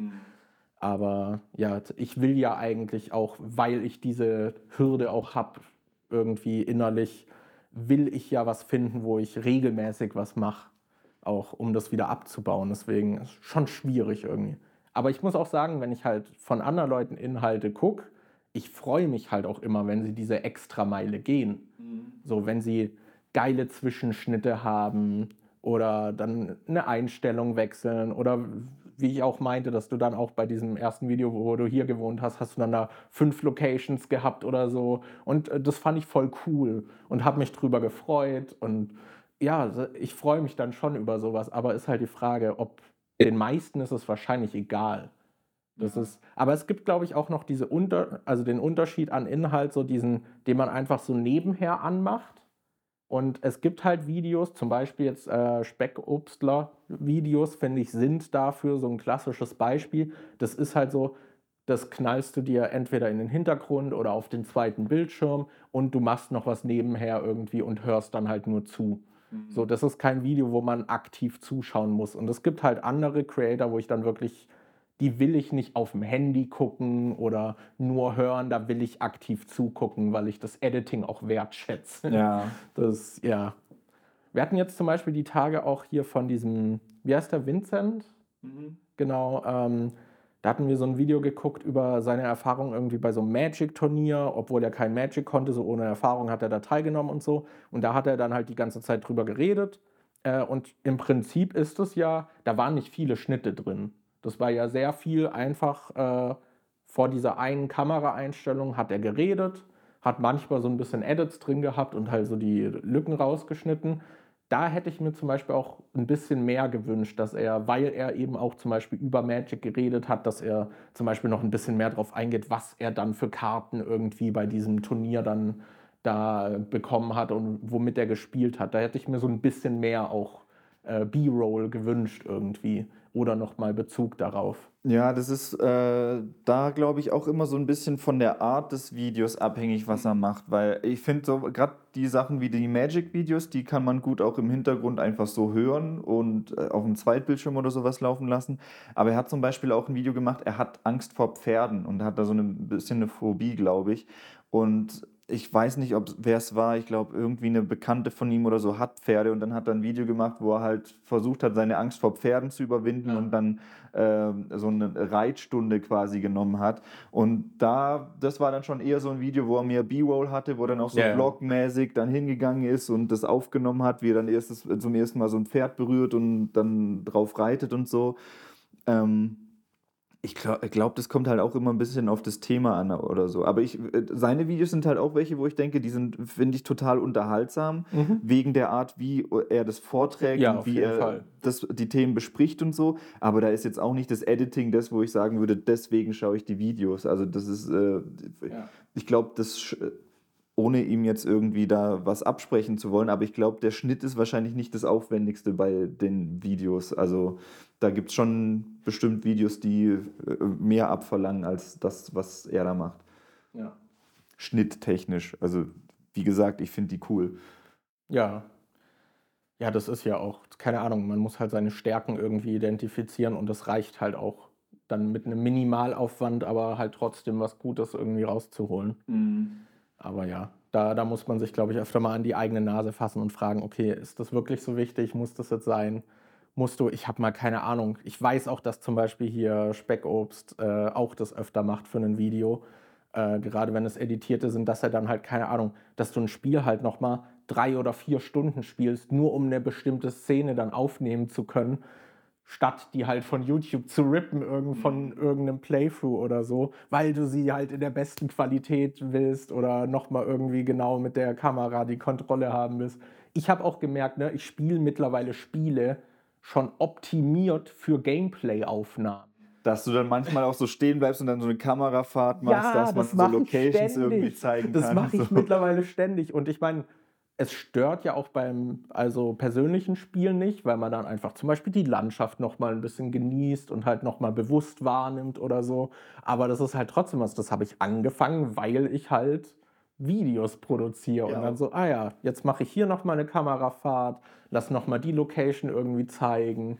Aber ja, ich will ja eigentlich auch, weil ich diese Hürde auch habe, irgendwie innerlich, will ich ja was finden, wo ich regelmäßig was mache, auch um das wieder abzubauen. Deswegen ist schon schwierig irgendwie. Aber ich muss auch sagen, wenn ich halt von anderen Leuten Inhalte gucke, ich freue mich halt auch immer, wenn sie diese Extrameile gehen. So, wenn sie geile Zwischenschnitte haben oder dann eine Einstellung wechseln oder wie ich auch meinte, dass du dann auch bei diesem ersten Video, wo du hier gewohnt hast, hast du dann da fünf Locations gehabt oder so. Und äh, das fand ich voll cool und habe mich drüber gefreut. Und ja, ich freue mich dann schon über sowas. Aber ist halt die Frage, ob den meisten ist es wahrscheinlich egal. Das ist, aber es gibt, glaube ich, auch noch diese Unter, also den Unterschied an Inhalt, so diesen, den man einfach so nebenher anmacht. Und es gibt halt Videos, zum Beispiel jetzt äh, Speckobstler-Videos, finde ich, sind dafür so ein klassisches Beispiel. Das ist halt so, das knallst du dir entweder in den Hintergrund oder auf den zweiten Bildschirm und du machst noch was nebenher irgendwie und hörst dann halt nur zu. Mhm. So, das ist kein Video, wo man aktiv zuschauen muss. Und es gibt halt andere Creator, wo ich dann wirklich die will ich nicht auf dem Handy gucken oder nur hören, da will ich aktiv zugucken, weil ich das Editing auch wertschätze. Ja. (laughs) Das, ja. Wir hatten jetzt zum Beispiel die Tage auch hier von diesem, wie heißt der, Vincent? Mhm. Genau, ähm, da hatten wir so ein Video geguckt über seine Erfahrung irgendwie bei so einem Magic-Turnier, obwohl er kein Magic konnte, so ohne Erfahrung hat er da teilgenommen und so. Und da hat er dann halt die ganze Zeit drüber geredet. Äh, und im Prinzip ist es ja, da waren nicht viele Schnitte drin. Das war ja sehr viel einfach äh, vor dieser einen Kameraeinstellung hat er geredet, hat manchmal so ein bisschen Edits drin gehabt und halt so die Lücken rausgeschnitten. Da hätte ich mir zum Beispiel auch ein bisschen mehr gewünscht, dass er, weil er eben auch zum Beispiel über Magic geredet hat, dass er zum Beispiel noch ein bisschen mehr darauf eingeht, was er dann für Karten irgendwie bei diesem Turnier dann da bekommen hat und womit er gespielt hat. Da hätte ich mir so ein bisschen mehr auch äh, B-Roll gewünscht irgendwie oder nochmal Bezug darauf. Ja, das ist äh, da, glaube ich, auch immer so ein bisschen von der Art des Videos abhängig, was er macht. Weil ich finde so, gerade die Sachen wie die Magic-Videos, die kann man gut auch im Hintergrund einfach so hören und äh, auf dem Zweitbildschirm oder sowas laufen lassen. Aber er hat zum Beispiel auch ein Video gemacht, er hat Angst vor Pferden und hat da so ein bisschen eine Phobie, glaube ich. Und ich weiß nicht, ob wer es war, ich glaube, irgendwie eine Bekannte von ihm oder so hat Pferde und dann hat er ein Video gemacht, wo er halt versucht hat, seine Angst vor Pferden zu überwinden ja. und dann äh, so eine Reitstunde quasi genommen hat. Und da, das war dann schon eher so ein Video, wo er mehr B-Roll hatte, wo er dann auch so yeah. vlogmäßig dann hingegangen ist und das aufgenommen hat, wie er dann erstes, zum ersten Mal so ein Pferd berührt und dann drauf reitet und so. Ähm, ich glaube, glaub, das kommt halt auch immer ein bisschen auf das Thema an oder so. Aber ich, äh, seine Videos sind halt auch welche, wo ich denke, die sind, finde ich, total unterhaltsam, mhm. wegen der Art, wie er das vorträgt ja, und wie er das, die Themen bespricht und so. Aber da ist jetzt auch nicht das Editing das, wo ich sagen würde, deswegen schaue ich die Videos. Also das ist, äh, ja. ich glaube, das ohne ihm jetzt irgendwie da was absprechen zu wollen, aber ich glaube, der Schnitt ist wahrscheinlich nicht das Aufwendigste bei den Videos. Also da gibt es schon bestimmt Videos, die äh, mehr abverlangen als das, was er da macht. Ja. Schnitttechnisch. Also, wie gesagt, ich finde die cool. Ja. Ja, das ist ja auch, keine Ahnung, man muss halt seine Stärken irgendwie identifizieren und das reicht halt auch dann mit einem Minimalaufwand, aber halt trotzdem was Gutes irgendwie rauszuholen. Mhm. Aber ja, da, da muss man sich, glaube ich, öfter mal an die eigene Nase fassen und fragen, okay, ist das wirklich so wichtig? Muss das jetzt sein? Musst du, ich habe mal keine Ahnung. Ich weiß auch, dass zum Beispiel hier Speckobst äh, auch das öfter macht für ein Video. Äh, gerade wenn es editierte sind, dass er dann halt, keine Ahnung, dass du ein Spiel halt nochmal drei oder vier Stunden spielst, nur um eine bestimmte Szene dann aufnehmen zu können statt die halt von YouTube zu rippen irgend von mhm. irgendeinem Playthrough oder so, weil du sie halt in der besten Qualität willst oder nochmal irgendwie genau mit der Kamera die Kontrolle haben willst. Ich habe auch gemerkt, ne, ich spiele mittlerweile Spiele schon optimiert für Gameplay-Aufnahmen. Dass du dann manchmal auch so stehen bleibst und dann so eine Kamerafahrt machst, ja, dass man das so Locations irgendwie zeigen das kann. Das mache ich so. mittlerweile ständig. Und ich meine, es stört ja auch beim also persönlichen Spielen nicht, weil man dann einfach zum Beispiel die Landschaft noch mal ein bisschen genießt und halt noch mal bewusst wahrnimmt oder so. Aber das ist halt trotzdem was, das habe ich angefangen, weil ich halt Videos produziere ja. und dann so, ah ja, jetzt mache ich hier noch mal eine Kamerafahrt, lass noch mal die Location irgendwie zeigen.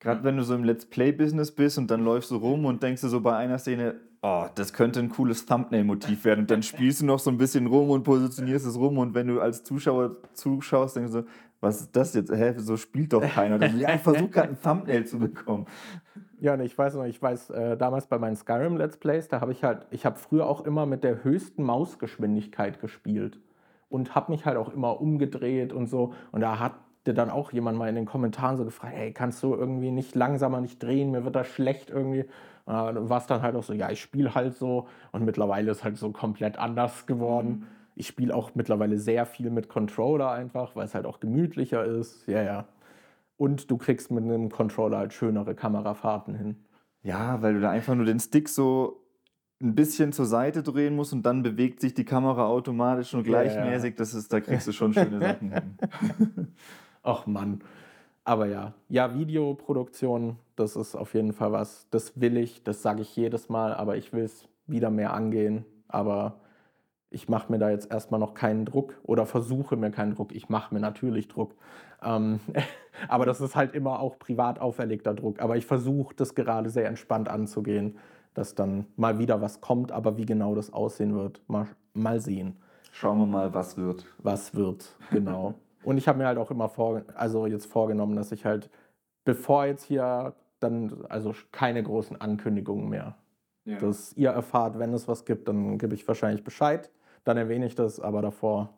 Gerade wenn du so im Let's Play-Business bist und dann läufst du rum und denkst du so bei einer Szene, oh, das könnte ein cooles Thumbnail-Motiv werden. Und dann (laughs) spielst du noch so ein bisschen rum und positionierst es rum. Und wenn du als Zuschauer zuschaust, denkst du so, was ist das jetzt? Hä, so spielt doch keiner. Ja, ich versuche gerade ein Thumbnail zu bekommen. Ja, ich weiß noch, ich weiß, äh, damals bei meinen Skyrim Let's Plays, da habe ich halt, ich habe früher auch immer mit der höchsten Mausgeschwindigkeit gespielt und habe mich halt auch immer umgedreht und so. Und da hat hatte dann auch jemand mal in den Kommentaren so gefragt, hey, kannst du irgendwie nicht langsamer nicht drehen, mir wird das schlecht irgendwie. Äh, war es dann halt auch so, ja, ich spiele halt so und mittlerweile ist halt so komplett anders geworden. Mhm. Ich spiele auch mittlerweile sehr viel mit Controller einfach, weil es halt auch gemütlicher ist. Ja, ja. Und du kriegst mit einem Controller halt schönere Kamerafahrten hin. Ja, weil du da einfach nur den Stick so ein bisschen zur Seite drehen musst und dann bewegt sich die Kamera automatisch und gleichmäßig. Ja, Das ist, da kriegst du schon schöne Sachen hin. (laughs) Ach Mann. Aber ja, ja, Videoproduktion, das ist auf jeden Fall was, das will ich, das sage ich jedes Mal, aber ich will es wieder mehr angehen. Aber ich mache mir da jetzt erstmal noch keinen Druck oder versuche mir keinen Druck. Ich mache mir natürlich Druck. Ähm, (laughs) aber das ist halt immer auch privat auferlegter Druck. Aber ich versuche das gerade sehr entspannt anzugehen, dass dann mal wieder was kommt, aber wie genau das aussehen wird, mal, mal sehen. Schauen wir mal, was wird. Was wird, genau. (laughs) Und ich habe mir halt auch immer vor, also jetzt vorgenommen, dass ich halt, bevor jetzt hier dann, also keine großen Ankündigungen mehr. Ja. Dass ihr erfahrt, wenn es was gibt, dann gebe ich wahrscheinlich Bescheid. Dann erwähne ich das, aber davor,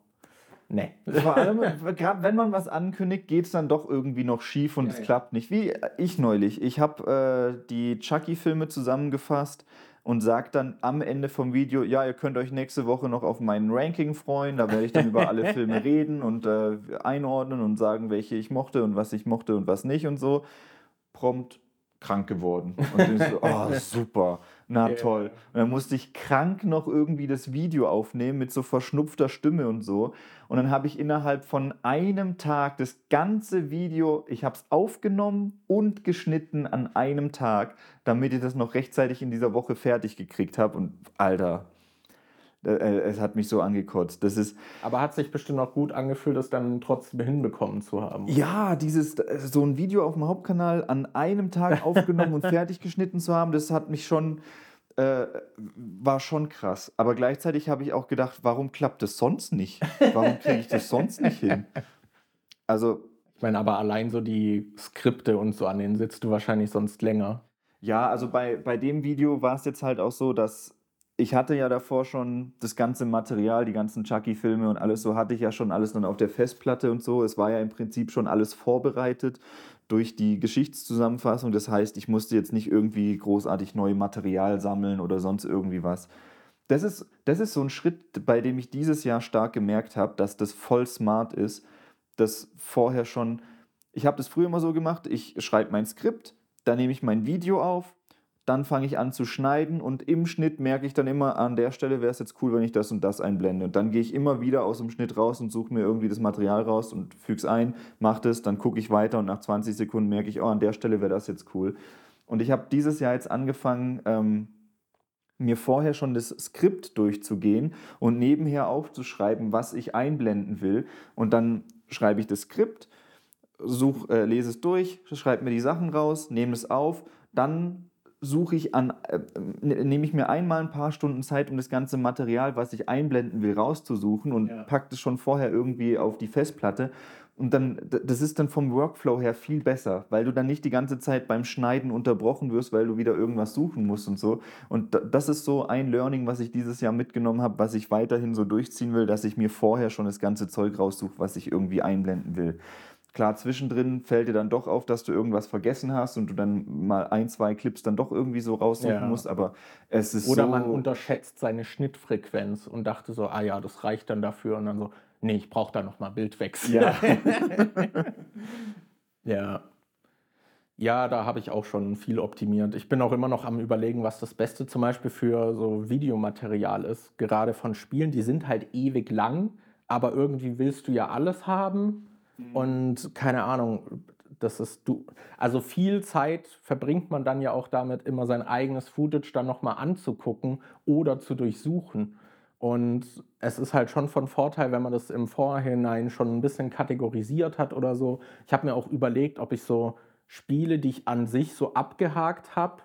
nee. Vor allem, gerade wenn man was ankündigt, geht es dann doch irgendwie noch schief und ja, es ja. klappt nicht. Wie ich neulich. Ich habe äh, die Chucky-Filme zusammengefasst und sagt dann am Ende vom Video, ja, ihr könnt euch nächste Woche noch auf meinen Ranking freuen. Da werde ich dann über alle Filme (laughs) reden und äh, einordnen und sagen, welche ich mochte und was ich mochte und was nicht und so. Prompt krank geworden. Und ich so, (laughs) oh, super, na yeah. toll. Und dann musste ich krank noch irgendwie das Video aufnehmen mit so verschnupfter Stimme und so. Und dann habe ich innerhalb von einem Tag das ganze Video, ich habe es aufgenommen und geschnitten an einem Tag, damit ich das noch rechtzeitig in dieser Woche fertig gekriegt habe. Und Alter, es hat mich so angekotzt. Das ist, Aber hat sich bestimmt auch gut angefühlt, das dann trotzdem hinbekommen zu haben. Ja, dieses äh, so ein Video auf dem Hauptkanal an einem Tag (laughs) aufgenommen und fertig geschnitten zu haben, das hat mich schon äh, war schon krass. Aber gleichzeitig habe ich auch gedacht, warum klappt das sonst nicht? Warum kriege ich das sonst nicht hin? Also ich meine, aber allein so die Skripte und so an denen sitzt du wahrscheinlich sonst länger. Ja, also bei, bei dem Video war es jetzt halt auch so, dass ich hatte ja davor schon das ganze Material, die ganzen Chucky-Filme und alles so hatte ich ja schon alles dann auf der Festplatte und so. Es war ja im Prinzip schon alles vorbereitet durch die Geschichtszusammenfassung. Das heißt, ich musste jetzt nicht irgendwie großartig neues Material sammeln oder sonst irgendwie was. Das ist, das ist so ein Schritt, bei dem ich dieses Jahr stark gemerkt habe, dass das voll smart ist, dass vorher schon, ich habe das früher immer so gemacht, ich schreibe mein Skript, dann nehme ich mein Video auf, dann fange ich an zu schneiden und im Schnitt merke ich dann immer, an der Stelle wäre es jetzt cool, wenn ich das und das einblende. Und dann gehe ich immer wieder aus dem Schnitt raus und suche mir irgendwie das Material raus und füge es ein, mache das, dann gucke ich weiter und nach 20 Sekunden merke ich, oh, an der Stelle wäre das jetzt cool. Und ich habe dieses Jahr jetzt angefangen, ähm, mir vorher schon das Skript durchzugehen und nebenher aufzuschreiben, was ich einblenden will. Und dann schreibe ich das Skript, such, äh, lese es durch, schreibe mir die Sachen raus, nehme es auf, dann suche ich an, äh, nehme ich mir einmal ein paar Stunden Zeit, um das ganze Material, was ich einblenden will, rauszusuchen und ja. packe es schon vorher irgendwie auf die Festplatte. Und dann, das ist dann vom Workflow her viel besser, weil du dann nicht die ganze Zeit beim Schneiden unterbrochen wirst, weil du wieder irgendwas suchen musst und so. Und das ist so ein Learning, was ich dieses Jahr mitgenommen habe, was ich weiterhin so durchziehen will, dass ich mir vorher schon das ganze Zeug raussuche, was ich irgendwie einblenden will. Klar, zwischendrin fällt dir dann doch auf, dass du irgendwas vergessen hast und du dann mal ein, zwei Clips dann doch irgendwie so raussuchen ja. musst, aber es ist Oder so man unterschätzt seine Schnittfrequenz und dachte so, ah ja, das reicht dann dafür und dann so, nee, ich brauche da nochmal Bildwechsel. Ja. (laughs) ja. Ja, da habe ich auch schon viel optimiert. Ich bin auch immer noch am Überlegen, was das Beste zum Beispiel für so Videomaterial ist. Gerade von Spielen, die sind halt ewig lang, aber irgendwie willst du ja alles haben. Mhm. Und keine Ahnung, das ist du. Also viel Zeit verbringt man dann ja auch damit, immer sein eigenes Footage dann nochmal anzugucken oder zu durchsuchen. Und es ist halt schon von Vorteil, wenn man das im Vorhinein schon ein bisschen kategorisiert hat oder so. Ich habe mir auch überlegt, ob ich so Spiele, die ich an sich so abgehakt habe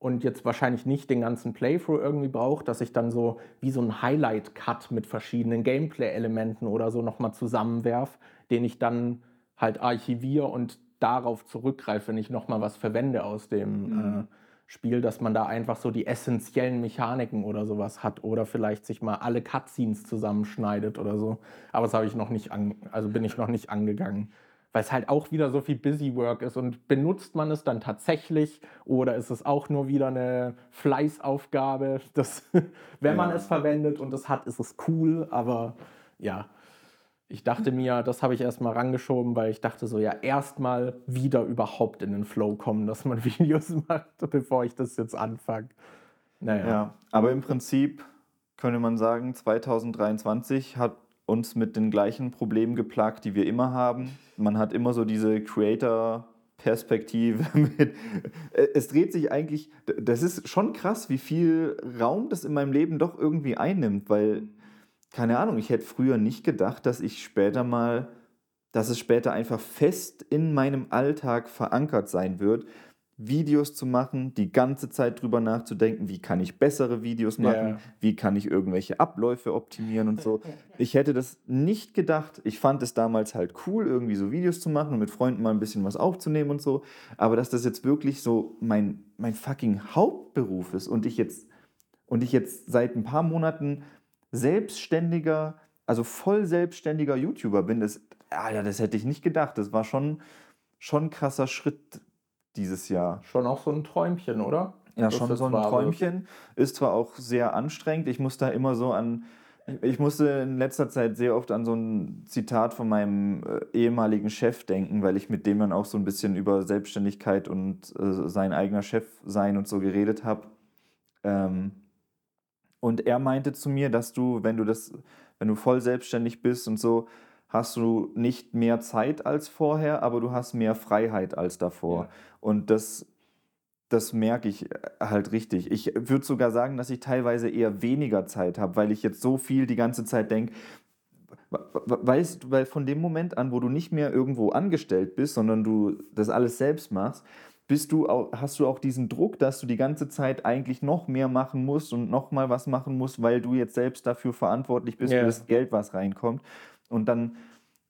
und jetzt wahrscheinlich nicht den ganzen Playthrough irgendwie brauche, dass ich dann so wie so ein Highlight-Cut mit verschiedenen Gameplay-Elementen oder so nochmal zusammenwerfe, den ich dann halt archiviere und darauf zurückgreife, wenn ich nochmal was verwende aus dem mhm. äh, Spiel, dass man da einfach so die essentiellen Mechaniken oder sowas hat oder vielleicht sich mal alle Cutscenes zusammenschneidet oder so. Aber das habe ich noch nicht an, also bin ich noch nicht angegangen. Weil es halt auch wieder so viel Busy Work ist. Und benutzt man es dann tatsächlich oder ist es auch nur wieder eine Fleißaufgabe? Das, (laughs) wenn man es verwendet und es hat, ist es cool, aber ja. Ich dachte mir, das habe ich erstmal rangeschoben, weil ich dachte so, ja, erstmal wieder überhaupt in den Flow kommen, dass man (laughs) Videos macht, bevor ich das jetzt anfange. Naja. Ja, aber im Prinzip könnte man sagen, 2023 hat uns mit den gleichen Problemen geplagt, die wir immer haben. Man hat immer so diese Creator-Perspektive. (laughs) es dreht sich eigentlich, das ist schon krass, wie viel Raum das in meinem Leben doch irgendwie einnimmt, weil, keine Ahnung, ich hätte früher nicht gedacht, dass ich später mal, dass es später einfach fest in meinem Alltag verankert sein wird, Videos zu machen, die ganze Zeit drüber nachzudenken, wie kann ich bessere Videos machen, yeah. wie kann ich irgendwelche Abläufe optimieren und so. Ich hätte das nicht gedacht. Ich fand es damals halt cool, irgendwie so Videos zu machen und mit Freunden mal ein bisschen was aufzunehmen und so. Aber dass das jetzt wirklich so mein, mein fucking Hauptberuf ist und ich jetzt und ich jetzt seit ein paar Monaten selbstständiger, also voll selbstständiger YouTuber bin, das, ja, das hätte ich nicht gedacht. Das war schon, schon ein krasser Schritt dieses Jahr. Schon auch so ein Träumchen, oder? Ja, das schon so ein Träumchen. Ist zwar auch sehr anstrengend. Ich muss da immer so an. Ich musste in letzter Zeit sehr oft an so ein Zitat von meinem äh, ehemaligen Chef denken, weil ich mit dem dann auch so ein bisschen über Selbstständigkeit und äh, sein eigener Chef sein und so geredet habe. Ähm, und er meinte zu mir, dass du, wenn du das, wenn du voll selbstständig bist und so, hast du nicht mehr Zeit als vorher, aber du hast mehr Freiheit als davor. Ja. Und das, das merke ich äh, halt richtig. Ich würde sogar sagen, dass ich teilweise eher weniger Zeit habe, weil ich jetzt so viel die ganze Zeit denke, weißt du, weil von dem Moment an, wo du nicht mehr irgendwo angestellt bist, sondern du das alles selbst machst, bist du auch, hast du auch diesen Druck, dass du die ganze Zeit eigentlich noch mehr machen musst und noch mal was machen musst, weil du jetzt selbst dafür verantwortlich bist yeah. für das Geld, was reinkommt. Und dann,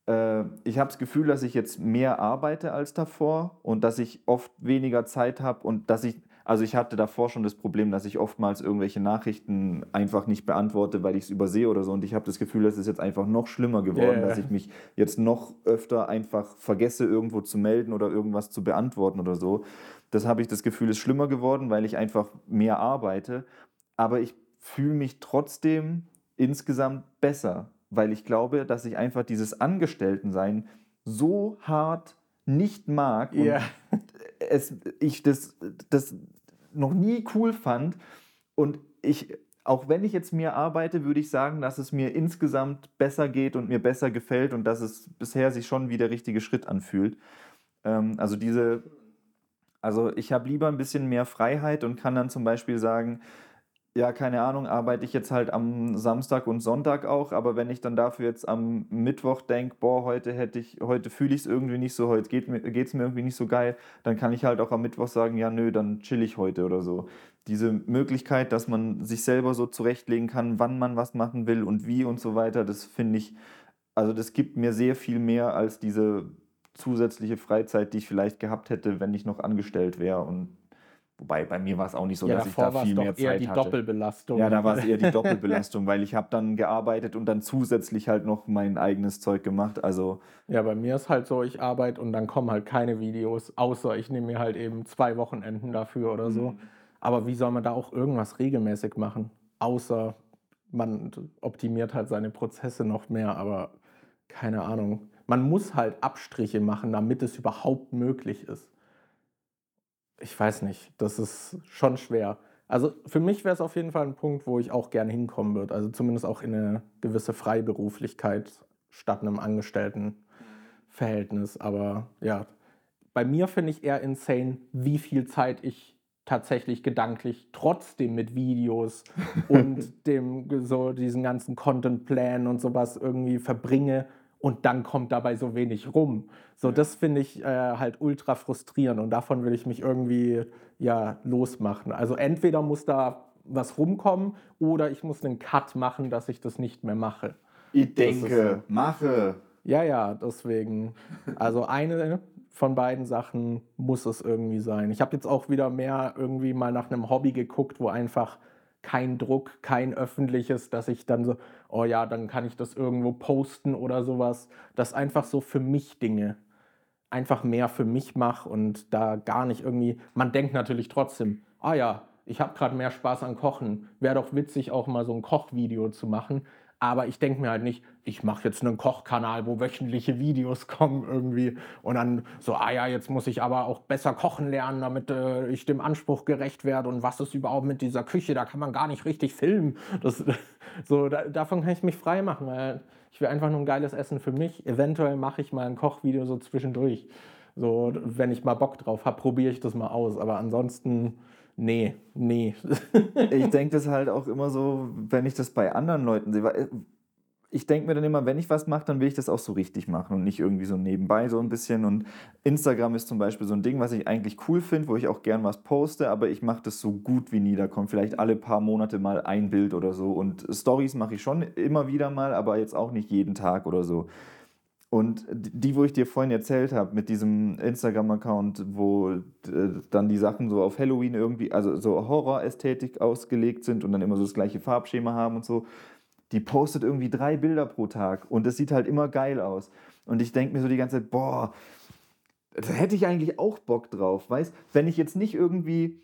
äh, ich habe das Gefühl, dass ich jetzt mehr arbeite als davor und dass ich oft weniger Zeit habe und dass ich, also ich hatte davor schon das Problem, dass ich oftmals irgendwelche Nachrichten einfach nicht beantworte, weil ich es übersehe oder so. Und ich habe das Gefühl, es ist jetzt einfach noch schlimmer geworden, yeah. dass ich mich jetzt noch öfter einfach vergesse, irgendwo zu melden oder irgendwas zu beantworten oder so. Das habe ich das Gefühl, ist schlimmer geworden, weil ich einfach mehr arbeite. Aber ich fühle mich trotzdem insgesamt besser weil ich glaube, dass ich einfach dieses Angestelltensein so hart nicht mag und yeah. (laughs) es, ich das, das noch nie cool fand. Und ich, auch wenn ich jetzt mehr arbeite, würde ich sagen, dass es mir insgesamt besser geht und mir besser gefällt und dass es bisher sich schon wie der richtige Schritt anfühlt. Ähm, also diese, also ich habe lieber ein bisschen mehr Freiheit und kann dann zum Beispiel sagen, ja, keine Ahnung, arbeite ich jetzt halt am Samstag und Sonntag auch, aber wenn ich dann dafür jetzt am Mittwoch denke, boah, heute hätte ich, heute fühle ich es irgendwie nicht so, heute geht es mir, mir irgendwie nicht so geil, dann kann ich halt auch am Mittwoch sagen, ja, nö, dann chill ich heute oder so. Diese Möglichkeit, dass man sich selber so zurechtlegen kann, wann man was machen will und wie und so weiter, das finde ich, also das gibt mir sehr viel mehr als diese zusätzliche Freizeit, die ich vielleicht gehabt hätte, wenn ich noch angestellt wäre und Wobei bei mir war es auch nicht so, ja, dass ich da viel mehr Zeit eher die hatte. Doppelbelastung. Ja, da war es eher die (laughs) Doppelbelastung, weil ich habe dann gearbeitet und dann zusätzlich halt noch mein eigenes Zeug gemacht. Also ja, bei mir ist halt so, ich arbeite und dann kommen halt keine Videos, außer ich nehme mir halt eben zwei Wochenenden dafür oder so. Mhm. Aber wie soll man da auch irgendwas regelmäßig machen? Außer man optimiert halt seine Prozesse noch mehr, aber keine Ahnung. Man muss halt Abstriche machen, damit es überhaupt möglich ist ich weiß nicht, das ist schon schwer. Also für mich wäre es auf jeden Fall ein Punkt, wo ich auch gerne hinkommen würde. Also zumindest auch in eine gewisse Freiberuflichkeit statt einem Angestelltenverhältnis. Aber ja, bei mir finde ich eher insane, wie viel Zeit ich tatsächlich gedanklich trotzdem mit Videos (laughs) und dem so diesen ganzen Contentplan und sowas irgendwie verbringe und dann kommt dabei so wenig rum. So, das finde ich äh, halt ultra frustrierend und davon will ich mich irgendwie ja losmachen. Also entweder muss da was rumkommen oder ich muss einen Cut machen, dass ich das nicht mehr mache. Ich denke, so. mache. Ja, ja, deswegen. Also eine von beiden Sachen muss es irgendwie sein. Ich habe jetzt auch wieder mehr irgendwie mal nach einem Hobby geguckt, wo einfach kein Druck, kein öffentliches, dass ich dann so, oh ja, dann kann ich das irgendwo posten oder sowas. Das einfach so für mich Dinge. einfach mehr für mich mache und da gar nicht irgendwie, man denkt natürlich trotzdem, ah ja, ich habe gerade mehr Spaß an Kochen, wäre doch witzig auch mal so ein Kochvideo zu machen, aber ich denke mir halt nicht, ich mache jetzt einen Kochkanal, wo wöchentliche Videos kommen irgendwie und dann so, ah ja, jetzt muss ich aber auch besser kochen lernen, damit äh, ich dem Anspruch gerecht werde und was ist überhaupt mit dieser Küche, da kann man gar nicht richtig filmen. Das, (laughs) so, da, davon kann ich mich frei machen, weil ich will einfach nur ein geiles Essen für mich. Eventuell mache ich mal ein Kochvideo so zwischendurch. So, wenn ich mal Bock drauf habe, probiere ich das mal aus. Aber ansonsten Nee, nee. (laughs) ich denke das halt auch immer so, wenn ich das bei anderen Leuten sehe. Äh, ich denke mir dann immer, wenn ich was mache, dann will ich das auch so richtig machen und nicht irgendwie so nebenbei so ein bisschen. Und Instagram ist zum Beispiel so ein Ding, was ich eigentlich cool finde, wo ich auch gern was poste, aber ich mache das so gut wie nie. Da kommt vielleicht alle paar Monate mal ein Bild oder so. Und Stories mache ich schon immer wieder mal, aber jetzt auch nicht jeden Tag oder so. Und die, wo ich dir vorhin erzählt habe, mit diesem Instagram-Account, wo äh, dann die Sachen so auf Halloween irgendwie, also so Horror-Ästhetik ausgelegt sind und dann immer so das gleiche Farbschema haben und so, die postet irgendwie drei Bilder pro Tag und das sieht halt immer geil aus. Und ich denke mir so die ganze Zeit, boah, da hätte ich eigentlich auch Bock drauf, weißt? Wenn ich jetzt nicht irgendwie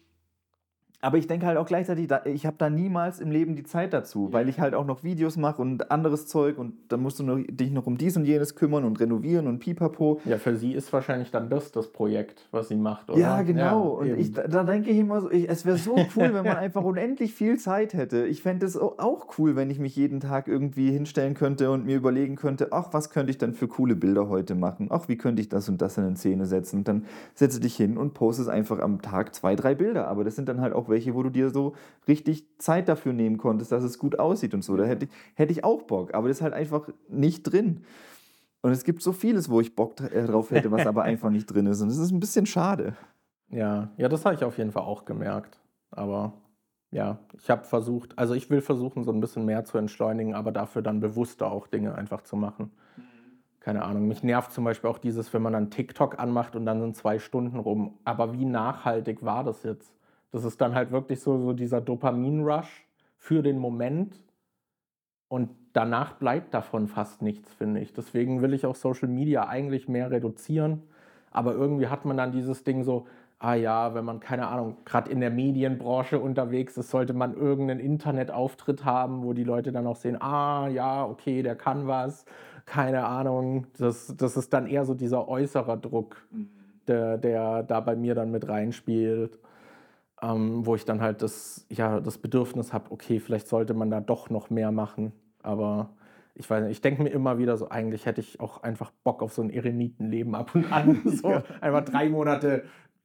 aber ich denke halt auch gleichzeitig, ich habe da niemals im Leben die Zeit dazu, weil ich halt auch noch Videos mache und anderes Zeug und dann musst du noch, dich noch um dies und jenes kümmern und renovieren und pipapo. Ja, für sie ist wahrscheinlich dann das das Projekt, was sie macht, oder? Ja, genau. Ja, und ich, da denke ich immer so, ich, es wäre so (laughs) cool, wenn man einfach unendlich viel Zeit hätte. Ich fände es auch cool, wenn ich mich jeden Tag irgendwie hinstellen könnte und mir überlegen könnte, ach, was könnte ich denn für coole Bilder heute machen? Ach, wie könnte ich das und das in eine Szene setzen? Und dann setze dich hin und postest einfach am Tag zwei, drei Bilder. Aber das sind dann halt auch auch welche, wo du dir so richtig Zeit dafür nehmen konntest, dass es gut aussieht und so. Da hätte ich, hätte ich auch Bock, aber das ist halt einfach nicht drin. Und es gibt so vieles, wo ich Bock äh, drauf hätte, was aber (laughs) einfach nicht drin ist. Und das ist ein bisschen schade. Ja, ja, das habe ich auf jeden Fall auch gemerkt. Aber ja, ich habe versucht, also ich will versuchen, so ein bisschen mehr zu entschleunigen, aber dafür dann bewusster auch Dinge einfach zu machen. Mhm. Keine Ahnung, mich nervt zum Beispiel auch dieses, wenn man dann TikTok anmacht und dann sind zwei Stunden rum. Aber wie nachhaltig war das jetzt? Das ist dann halt wirklich so, so dieser Dopamin-Rush für den Moment und danach bleibt davon fast nichts, finde ich. Deswegen will ich auch Social Media eigentlich mehr reduzieren. Aber irgendwie hat man dann dieses Ding so, ah ja, wenn man, keine Ahnung, gerade in der Medienbranche unterwegs ist, sollte man irgendeinen Internetauftritt haben, wo die Leute dann auch sehen, ah ja, okay, der kann was, keine Ahnung. Das, das ist dann eher so dieser äußere Druck, mhm. der, der da bei mir dann mit reinspielt ähm, wo ich dann halt das, ja, das Bedürfnis habe, okay, vielleicht sollte man da doch noch mehr machen. Aber ich weiß nicht, ich denke mir immer wieder so, eigentlich hätte ich auch einfach Bock auf so ein Eremitenleben ab und an. (laughs) So ja. einfach drei Monate,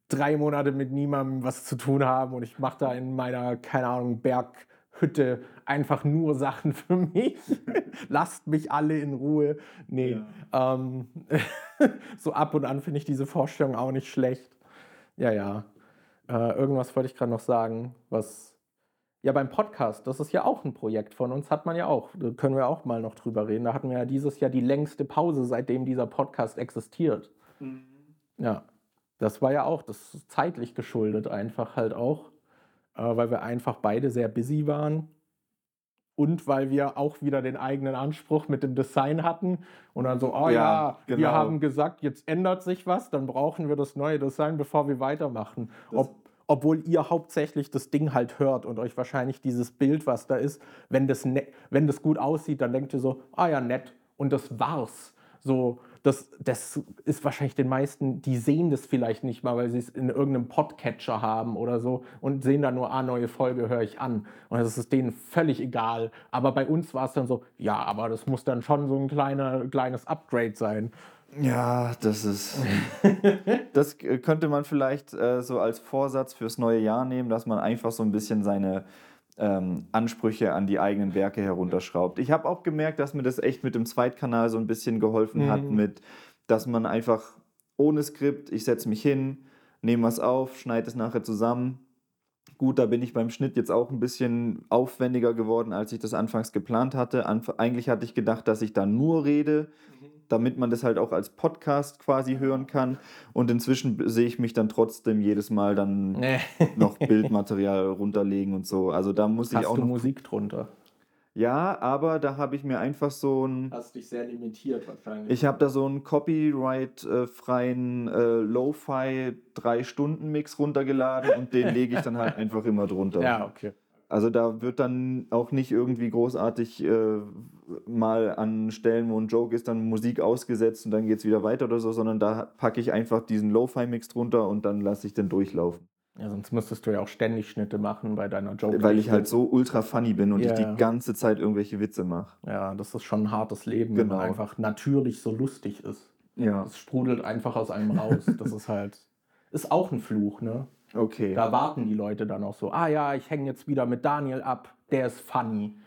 drei Monate mit niemandem was zu tun haben und ich mache da in meiner, keine Ahnung, Berghütte einfach nur Sachen (laughs) für mich. Lasst mich alle in Ruhe. Nee. Ja. Ähm, (laughs) so ab und an finde ich diese Vorstellung auch nicht schlecht. Ja, ja. Äh, irgendwas wollte ich gerade noch sagen, was ja beim Podcast, das ist ja auch ein Projekt von uns, hat man ja auch, da können wir auch mal noch drüber reden. Da hatten wir ja dieses Jahr die längste Pause, seitdem dieser Podcast existiert. Mhm. Ja, das war ja auch, das ist zeitlich geschuldet einfach halt auch, äh, weil wir einfach beide sehr busy waren und weil wir auch wieder den eigenen Anspruch mit dem Design hatten und dann so, oh ja, ja genau. wir haben gesagt, jetzt ändert sich was, dann brauchen wir das neue Design, bevor wir weitermachen. Ob, obwohl ihr hauptsächlich das Ding halt hört und euch wahrscheinlich dieses Bild, was da ist, wenn das, ne wenn das gut aussieht, dann denkt ihr so, ah ja, nett und das war's. So, das, das ist wahrscheinlich den meisten, die sehen das vielleicht nicht mal, weil sie es in irgendeinem Podcatcher haben oder so und sehen dann nur, ah, neue Folge höre ich an. Und das ist denen völlig egal. Aber bei uns war es dann so, ja, aber das muss dann schon so ein kleiner, kleines Upgrade sein. Ja, das ist. (laughs) das könnte man vielleicht äh, so als Vorsatz fürs neue Jahr nehmen, dass man einfach so ein bisschen seine ähm, Ansprüche an die eigenen Werke herunterschraubt. Ich habe auch gemerkt, dass mir das echt mit dem Zweitkanal so ein bisschen geholfen mhm. hat, mit, dass man einfach ohne Skript, ich setze mich hin, nehme was auf, schneide es nachher zusammen. Gut, da bin ich beim Schnitt jetzt auch ein bisschen aufwendiger geworden, als ich das anfangs geplant hatte. Anf eigentlich hatte ich gedacht, dass ich da nur rede. Mhm damit man das halt auch als Podcast quasi hören kann. Und inzwischen sehe ich mich dann trotzdem jedes Mal dann (laughs) noch Bildmaterial runterlegen und so. Also da muss Hast ich auch. Hast du Musik drunter? Ja, aber da habe ich mir einfach so ein. Hast dich sehr limitiert wahrscheinlich. Ich habe da so einen copyright-freien äh, Lo-Fi 3-Stunden-Mix runtergeladen und den lege ich dann halt (laughs) einfach immer drunter. Ja, okay. Also da wird dann auch nicht irgendwie großartig äh, mal an Stellen, wo ein Joke ist, dann Musik ausgesetzt und dann geht es wieder weiter oder so, sondern da packe ich einfach diesen Lo-Fi-Mix drunter und dann lasse ich den durchlaufen. Ja, sonst müsstest du ja auch ständig Schnitte machen bei deiner Joke. Weil ich halt so ultra funny bin und Ja, ich die ganze Zeit irgendwelche Witze mache. Ja, das ist schon ein hartes Leben, wenn man Genau. einfach natürlich so lustig ist. Ja, Das sprudelt einfach aus einem raus. Das ist halt, ist auch ein Fluch, ne? Okay. Da warten die Leute dann auch so, ah ja, ich hänge jetzt wieder mit Daniel ab, der ist funny.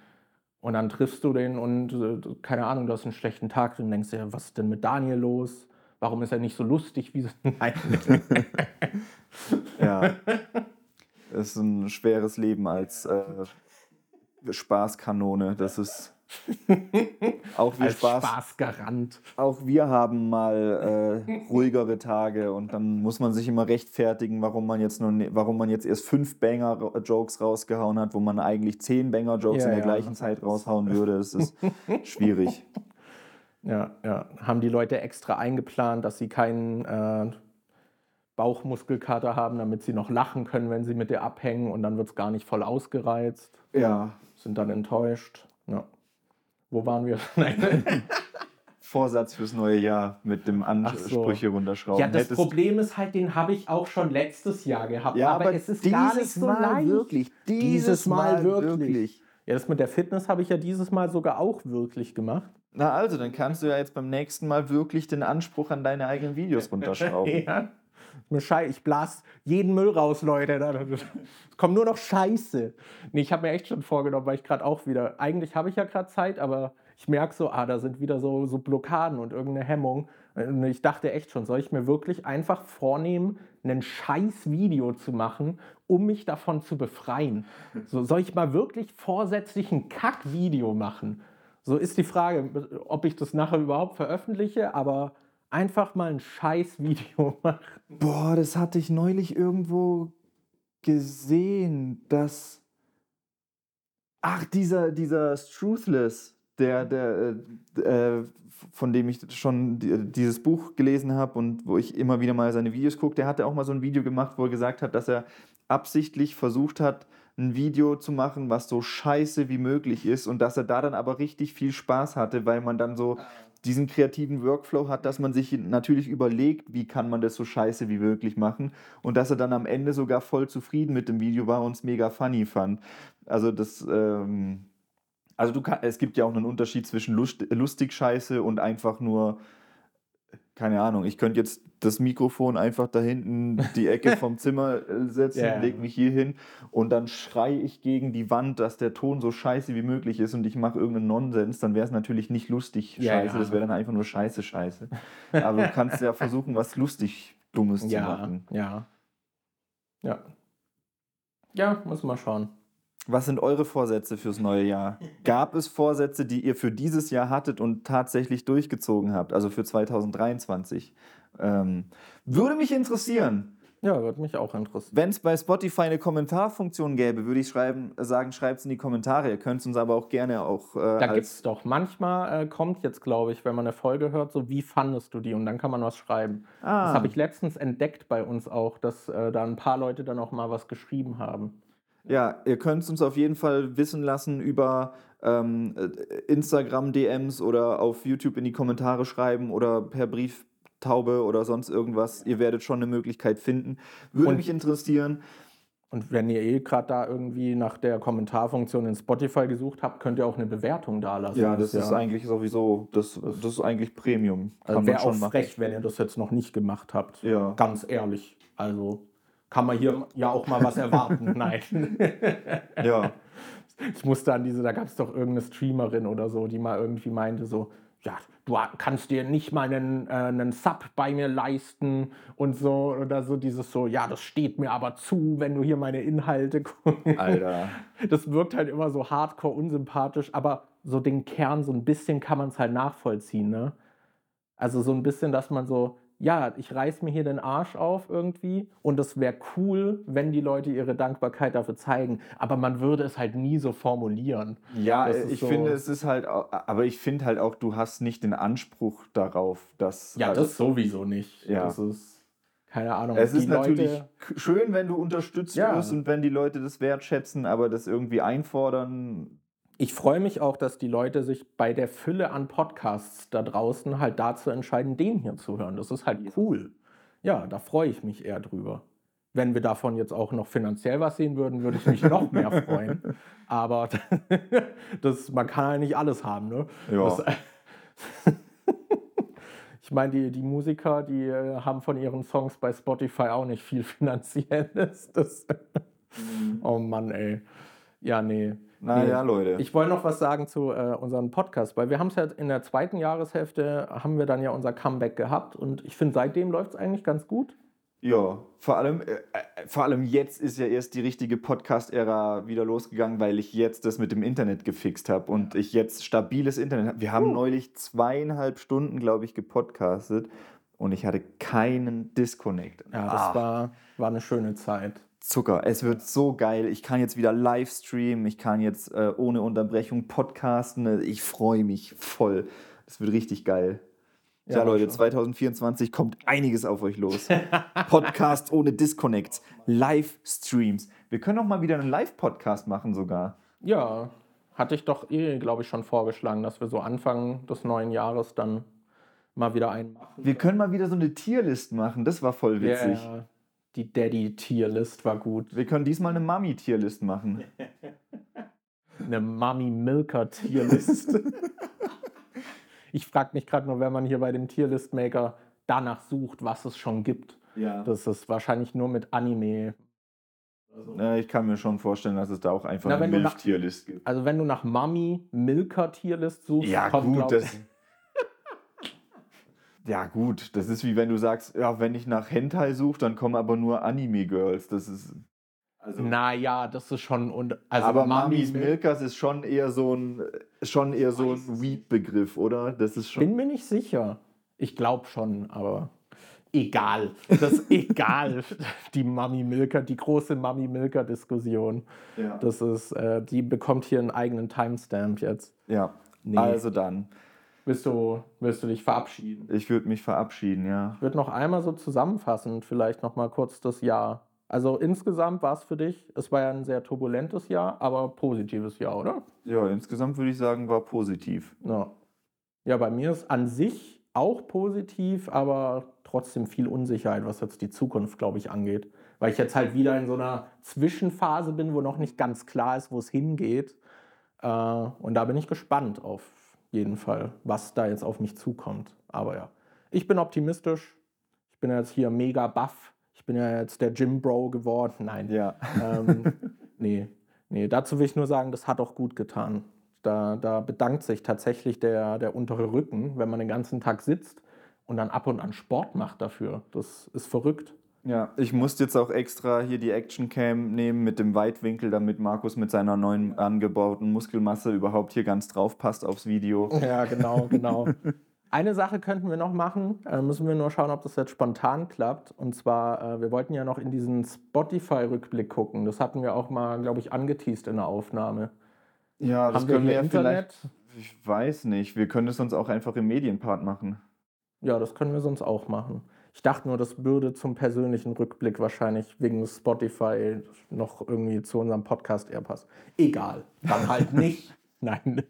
Und dann triffst du den und äh, keine Ahnung, du hast einen schlechten Tag und denkst dir, was ist denn mit Daniel los? Warum ist er nicht so lustig wie so. (laughs) Nein. Ja. Das ist ein schweres Leben als äh, Spaßkanone. Das ist (laughs) auch wir Als Spaß. Spaßgarant. Auch wir haben mal äh, ruhigere Tage und dann muss man sich immer rechtfertigen, warum man jetzt nur, ne- warum man jetzt erst fünf Banger-Jokes rausgehauen hat, wo man eigentlich zehn Banger-Jokes Ja, in der ja. gleichen Zeit raushauen würde. Das ist (laughs) schwierig. Ja, ja. Haben die Leute extra eingeplant, dass sie keinen äh, Bauchmuskelkater haben, damit sie noch lachen können, wenn sie mit dir abhängen und dann wird es gar nicht voll ausgereizt. Ja. Sind dann enttäuscht. Ja. Wo waren wir? (laughs) Nein. (laughs) Vorsatz fürs neue Jahr mit dem Ansprüche runterschrauben. Ja, das Hättest- Problem ist halt, den habe ich auch schon letztes Jahr gehabt. Ja, aber, es ist gar nicht so leicht. wirklich. Dieses Mal wirklich. wirklich. Ja, das mit der Fitness habe ich ja dieses Mal sogar auch wirklich gemacht. Na also, dann kannst du ja jetzt beim nächsten Mal wirklich den Anspruch an deine eigenen Videos (laughs) runterschrauben. Ja. Mir schei ich blas jeden Müll raus, Leute. Es kommt nur noch Scheiße. Nee, ich habe mir echt schon vorgenommen, weil ich gerade auch wieder. Eigentlich habe ich ja gerade Zeit, aber ich merke so, ah, da sind wieder so, so Blockaden und irgendeine Hemmung. Und ich dachte echt schon, soll ich mir wirklich einfach vornehmen, ein scheiß Video zu machen, um mich davon zu befreien? So, soll ich mal wirklich vorsätzlich ein Kack-Video machen? So ist die Frage, ob ich das nachher überhaupt veröffentliche, aber einfach mal ein scheiß Video (laughs) machen. Boah, das hatte ich neulich irgendwo gesehen, dass. Ach, dieser, dieser Truthless, der, der, äh, äh, von dem ich schon die- dieses Buch gelesen habe und wo ich immer wieder mal seine Videos gucke, der hatte auch mal so ein Video gemacht, wo er gesagt hat, dass er absichtlich versucht hat, ein Video zu machen, was so scheiße wie möglich ist und dass er da dann aber richtig viel Spaß hatte, weil man dann so diesen kreativen Workflow hat, dass man sich natürlich überlegt, wie kann man das so scheiße wie möglich machen und dass er dann am Ende sogar voll zufrieden mit dem Video war und es mega funny fand. Also das, ähm, also du kann, es gibt ja auch einen Unterschied zwischen lust, lustig scheiße und einfach nur, keine Ahnung, ich könnte jetzt das Mikrofon einfach da hinten die Ecke (laughs) vom Zimmer äh, setzen, Ja. leg mich hier hin und dann schreie ich gegen die Wand, dass der Ton so scheiße wie möglich ist und ich mache irgendeinen Nonsens, dann wäre es natürlich nicht lustig scheiße, ja. das wäre dann einfach nur scheiße scheiße. Aber du kannst ja (laughs) versuchen, was lustig Dummes zu Ja, machen. ja. Ja. Ja, muss mal schauen. Was sind eure Vorsätze fürs neue Jahr? Gab es Vorsätze, die ihr für dieses Jahr hattet und tatsächlich durchgezogen habt, also für 2023? Ähm, würde mich interessieren. Ja, würde mich auch interessieren. Wenn es bei Spotify eine Kommentarfunktion gäbe, würde ich schreiben, sagen, schreibt es in die Kommentare. Ihr könnt es uns aber auch gerne auch äh, Da gibt es doch. Manchmal äh, kommt jetzt, glaube ich, wenn man eine Folge hört, so wie fandest du die? Und dann kann man was schreiben. Ah, Das habe ich letztens entdeckt bei uns auch, dass äh, da ein paar Leute dann auch mal was geschrieben haben. Ja, ihr könnt es uns auf jeden Fall wissen lassen über ähm, äh, Instagram-DMs oder auf YouTube in die Kommentare schreiben oder per Brieftaube oder sonst irgendwas. Ihr werdet schon eine Möglichkeit finden. Würde Und- mich interessieren. Und wenn ihr eh gerade da irgendwie nach der Kommentarfunktion in Spotify gesucht habt, könnt ihr auch eine Bewertung da lassen. Ja, das ist eigentlich sowieso, das, das ist eigentlich Premium. Kann Also wäre auch schon machen. frech, wenn ihr das jetzt noch nicht gemacht habt. Ja. Ganz ehrlich. Also kann man hier ja auch mal was erwarten. (laughs) Nein. (laughs) Ja. Ich musste an diese, da gab es doch irgendeine Streamerin oder so, die mal irgendwie meinte so, ja, du kannst dir nicht mal einen, äh, einen Sub bei mir leisten und so oder so dieses so, ja, das steht mir aber zu, wenn du hier meine Inhalte guckst. Alter. (laughs) Das wirkt halt immer so hardcore unsympathisch, aber so den Kern, so ein bisschen kann man es halt nachvollziehen, ne? Also so ein bisschen, dass man so ja, ich reiß mir hier den Arsch auf irgendwie und es wäre cool, wenn die Leute ihre Dankbarkeit dafür zeigen, aber man würde es halt nie so formulieren. Ja, ich so- finde, es ist halt, aber ich finde halt auch, du hast nicht den Anspruch darauf, dass. Ja, also, das sowieso nicht. Ja. Das ist, keine Ahnung. Es ist natürlich Leute, schön, wenn du unterstützt Ja. wirst und wenn die Leute das wertschätzen, aber das irgendwie einfordern. Ich freue mich auch, dass die Leute sich bei der Fülle an Podcasts da draußen halt dazu entscheiden, den hier zu hören. Das ist halt cool. Ja, da freue ich mich eher drüber. Wenn wir davon jetzt auch noch finanziell was sehen würden, würde ich mich (laughs) noch mehr freuen. Aber (laughs) das, man kann ja nicht alles haben, ne? Ja. Das, (laughs) ich meine, die, die Musiker, die äh, haben von ihren Songs bei Spotify auch nicht viel Finanzielles. Das, oh Mann, ey. Ja, nee. Naja, Nee. Leute. Ich wollte noch was sagen zu äh, unserem Podcast, weil wir haben es ja in der zweiten Jahreshälfte, haben wir dann ja unser Comeback gehabt und ich finde, seitdem läuft es eigentlich ganz gut. Ja, vor allem, äh, äh, vor allem jetzt ist ja erst die richtige Podcast-Ära wieder losgegangen, weil ich jetzt das mit dem Internet gefixt habe und ich jetzt stabiles Internet habe. Wir haben neulich zweieinhalb Stunden, glaube ich, gepodcastet und ich hatte keinen Disconnect. Ja, das war, war eine schöne Zeit. Zucker. Es wird so geil. Ich kann jetzt wieder live streamen, ich kann jetzt äh, ohne Unterbrechung podcasten. Ich freue mich voll. Es wird richtig geil. Ja, Ja, Leute, schon. 2024 kommt einiges auf euch los. (laughs) Podcast ohne Disconnects, Livestreams. Wir können auch mal wieder einen Live-Podcast machen sogar. Ja, hatte ich doch eh, glaube ich, schon vorgeschlagen, dass wir so Anfang des neuen Jahres dann mal wieder einen machen. Wir können mal wieder so eine Tierlist machen. Das war voll witzig. Ja, die Daddy-Tierlist war gut. Wir können diesmal eine Mami-Tierlist machen. (laughs) Eine Mami-Milker-Tierlist. (laughs) ich frage mich gerade nur, wenn man hier bei dem Tierlist-Maker danach sucht, was es schon gibt. Ja. Das ist wahrscheinlich nur mit Anime. Na, ich kann mir schon vorstellen, dass es da auch einfach Na, eine Milf-Tierlist gibt. Also wenn du nach Mami Milker Tierlist suchst, Ja, kommt, gut, das. Ja, gut, das ist wie wenn du sagst, ja, wenn ich nach Hentai suche, dann kommen aber nur Anime-Girls. Das ist. Also, Naja, das ist schon. Und, also aber Mami Mamis Mil- Milkers ist schon eher so ein, schon eher so ein Weed-Begriff, oder? Das ist schon. Bin mir nicht sicher. Ich glaube schon, aber egal. Das ist (laughs) egal. Die Mami Milker, die große Mami Milker Diskussion. ja. Das ist, äh, die bekommt hier einen eigenen Timestamp jetzt. ja. Nee. Also dann, Willst du, willst du dich verabschieden? ich würde mich verabschieden, ja. Ich würde noch einmal so zusammenfassend vielleicht noch mal kurz das Jahr. Also insgesamt war es für dich, es war ja ein sehr turbulentes Jahr, aber positives Jahr, oder? Ja, insgesamt würde ich sagen, war positiv. Ja. Ja, bei mir ist an sich auch positiv, aber trotzdem viel Unsicherheit, was jetzt die Zukunft, glaube ich, angeht. Weil ich jetzt halt wieder in so einer Zwischenphase bin, wo noch nicht ganz klar ist, wo es hingeht. Äh, und da bin ich gespannt auf jeden Fall, was da jetzt auf mich zukommt. Aber ja, ich bin optimistisch. Ich bin jetzt hier mega buff. Ich bin ja jetzt der Gym Bro geworden. Nein, Ja. ähm, (laughs) nee, nee, dazu will ich nur sagen, das hat auch gut getan. Da, da bedankt sich tatsächlich der, der untere Rücken, wenn man den ganzen Tag sitzt und dann ab und an Sport macht dafür. Das ist verrückt. Ja, ich musste jetzt auch extra hier die Actioncam nehmen mit dem Weitwinkel, damit Markus mit seiner neuen angebauten Muskelmasse überhaupt hier ganz drauf passt aufs Video. Ja, genau, genau. Eine Sache könnten wir noch machen, äh, müssen wir nur schauen, ob das jetzt spontan klappt. Und zwar, äh, wir wollten ja noch in diesen Spotify-Rückblick gucken. Das hatten wir auch mal, glaube ich, angeteased in der Aufnahme. Ja, das Haben können wir ja Internet? vielleicht. Ich weiß nicht. Wir können es uns auch einfach im Medienpart machen. Ja, das können wir sonst auch machen. Ich dachte nur, das würde zum persönlichen Rückblick wahrscheinlich wegen Spotify noch irgendwie zu unserem Podcast eher passen. Egal, dann halt (laughs) nicht. Nein.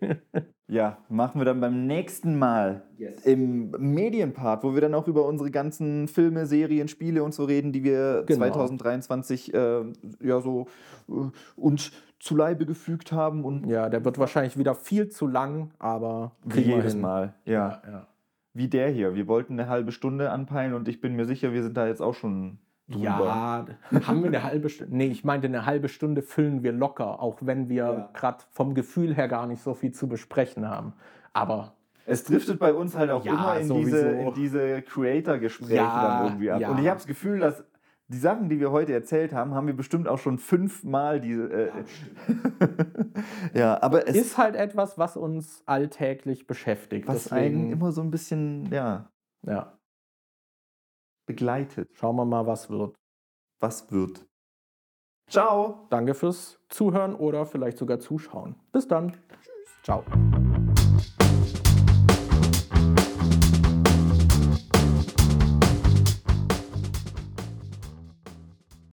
Ja, machen wir dann beim nächsten Mal im Medienpart, wo wir dann auch über unsere ganzen Filme, Serien, Spiele und so reden, die wir Genau. 2023 äh, ja so äh, uns zu Leibe gefügt haben und Ja, der wird wahrscheinlich wieder viel zu lang, aber wie jedes hin. Mal. Ja. Ja, ja. Wie der hier. Wir wollten eine halbe Stunde anpeilen und ich bin mir sicher, wir sind da jetzt auch schon drüber. Ja, haben wir eine halbe Stunde? Nee, ich meinte, eine halbe Stunde füllen wir locker, auch wenn wir Ja. gerade vom Gefühl her gar nicht so viel zu besprechen haben. Aber Es driftet bei uns halt auch Ja, immer in sowieso. diese, in diese Creator-Gespräche Ja, dann irgendwie ab. Und ich habe das Gefühl, dass die Sachen, die wir heute erzählt haben, haben wir bestimmt auch schon fünfmal diese. Äh, (laughs) ja, aber es ist halt etwas, was uns alltäglich beschäftigt. was einen immer so ein bisschen, ja, ja. begleitet. Schauen wir mal, was wird. Was wird? Ciao. Danke fürs Zuhören oder vielleicht sogar Zuschauen. Bis dann. Tschüss. Ciao.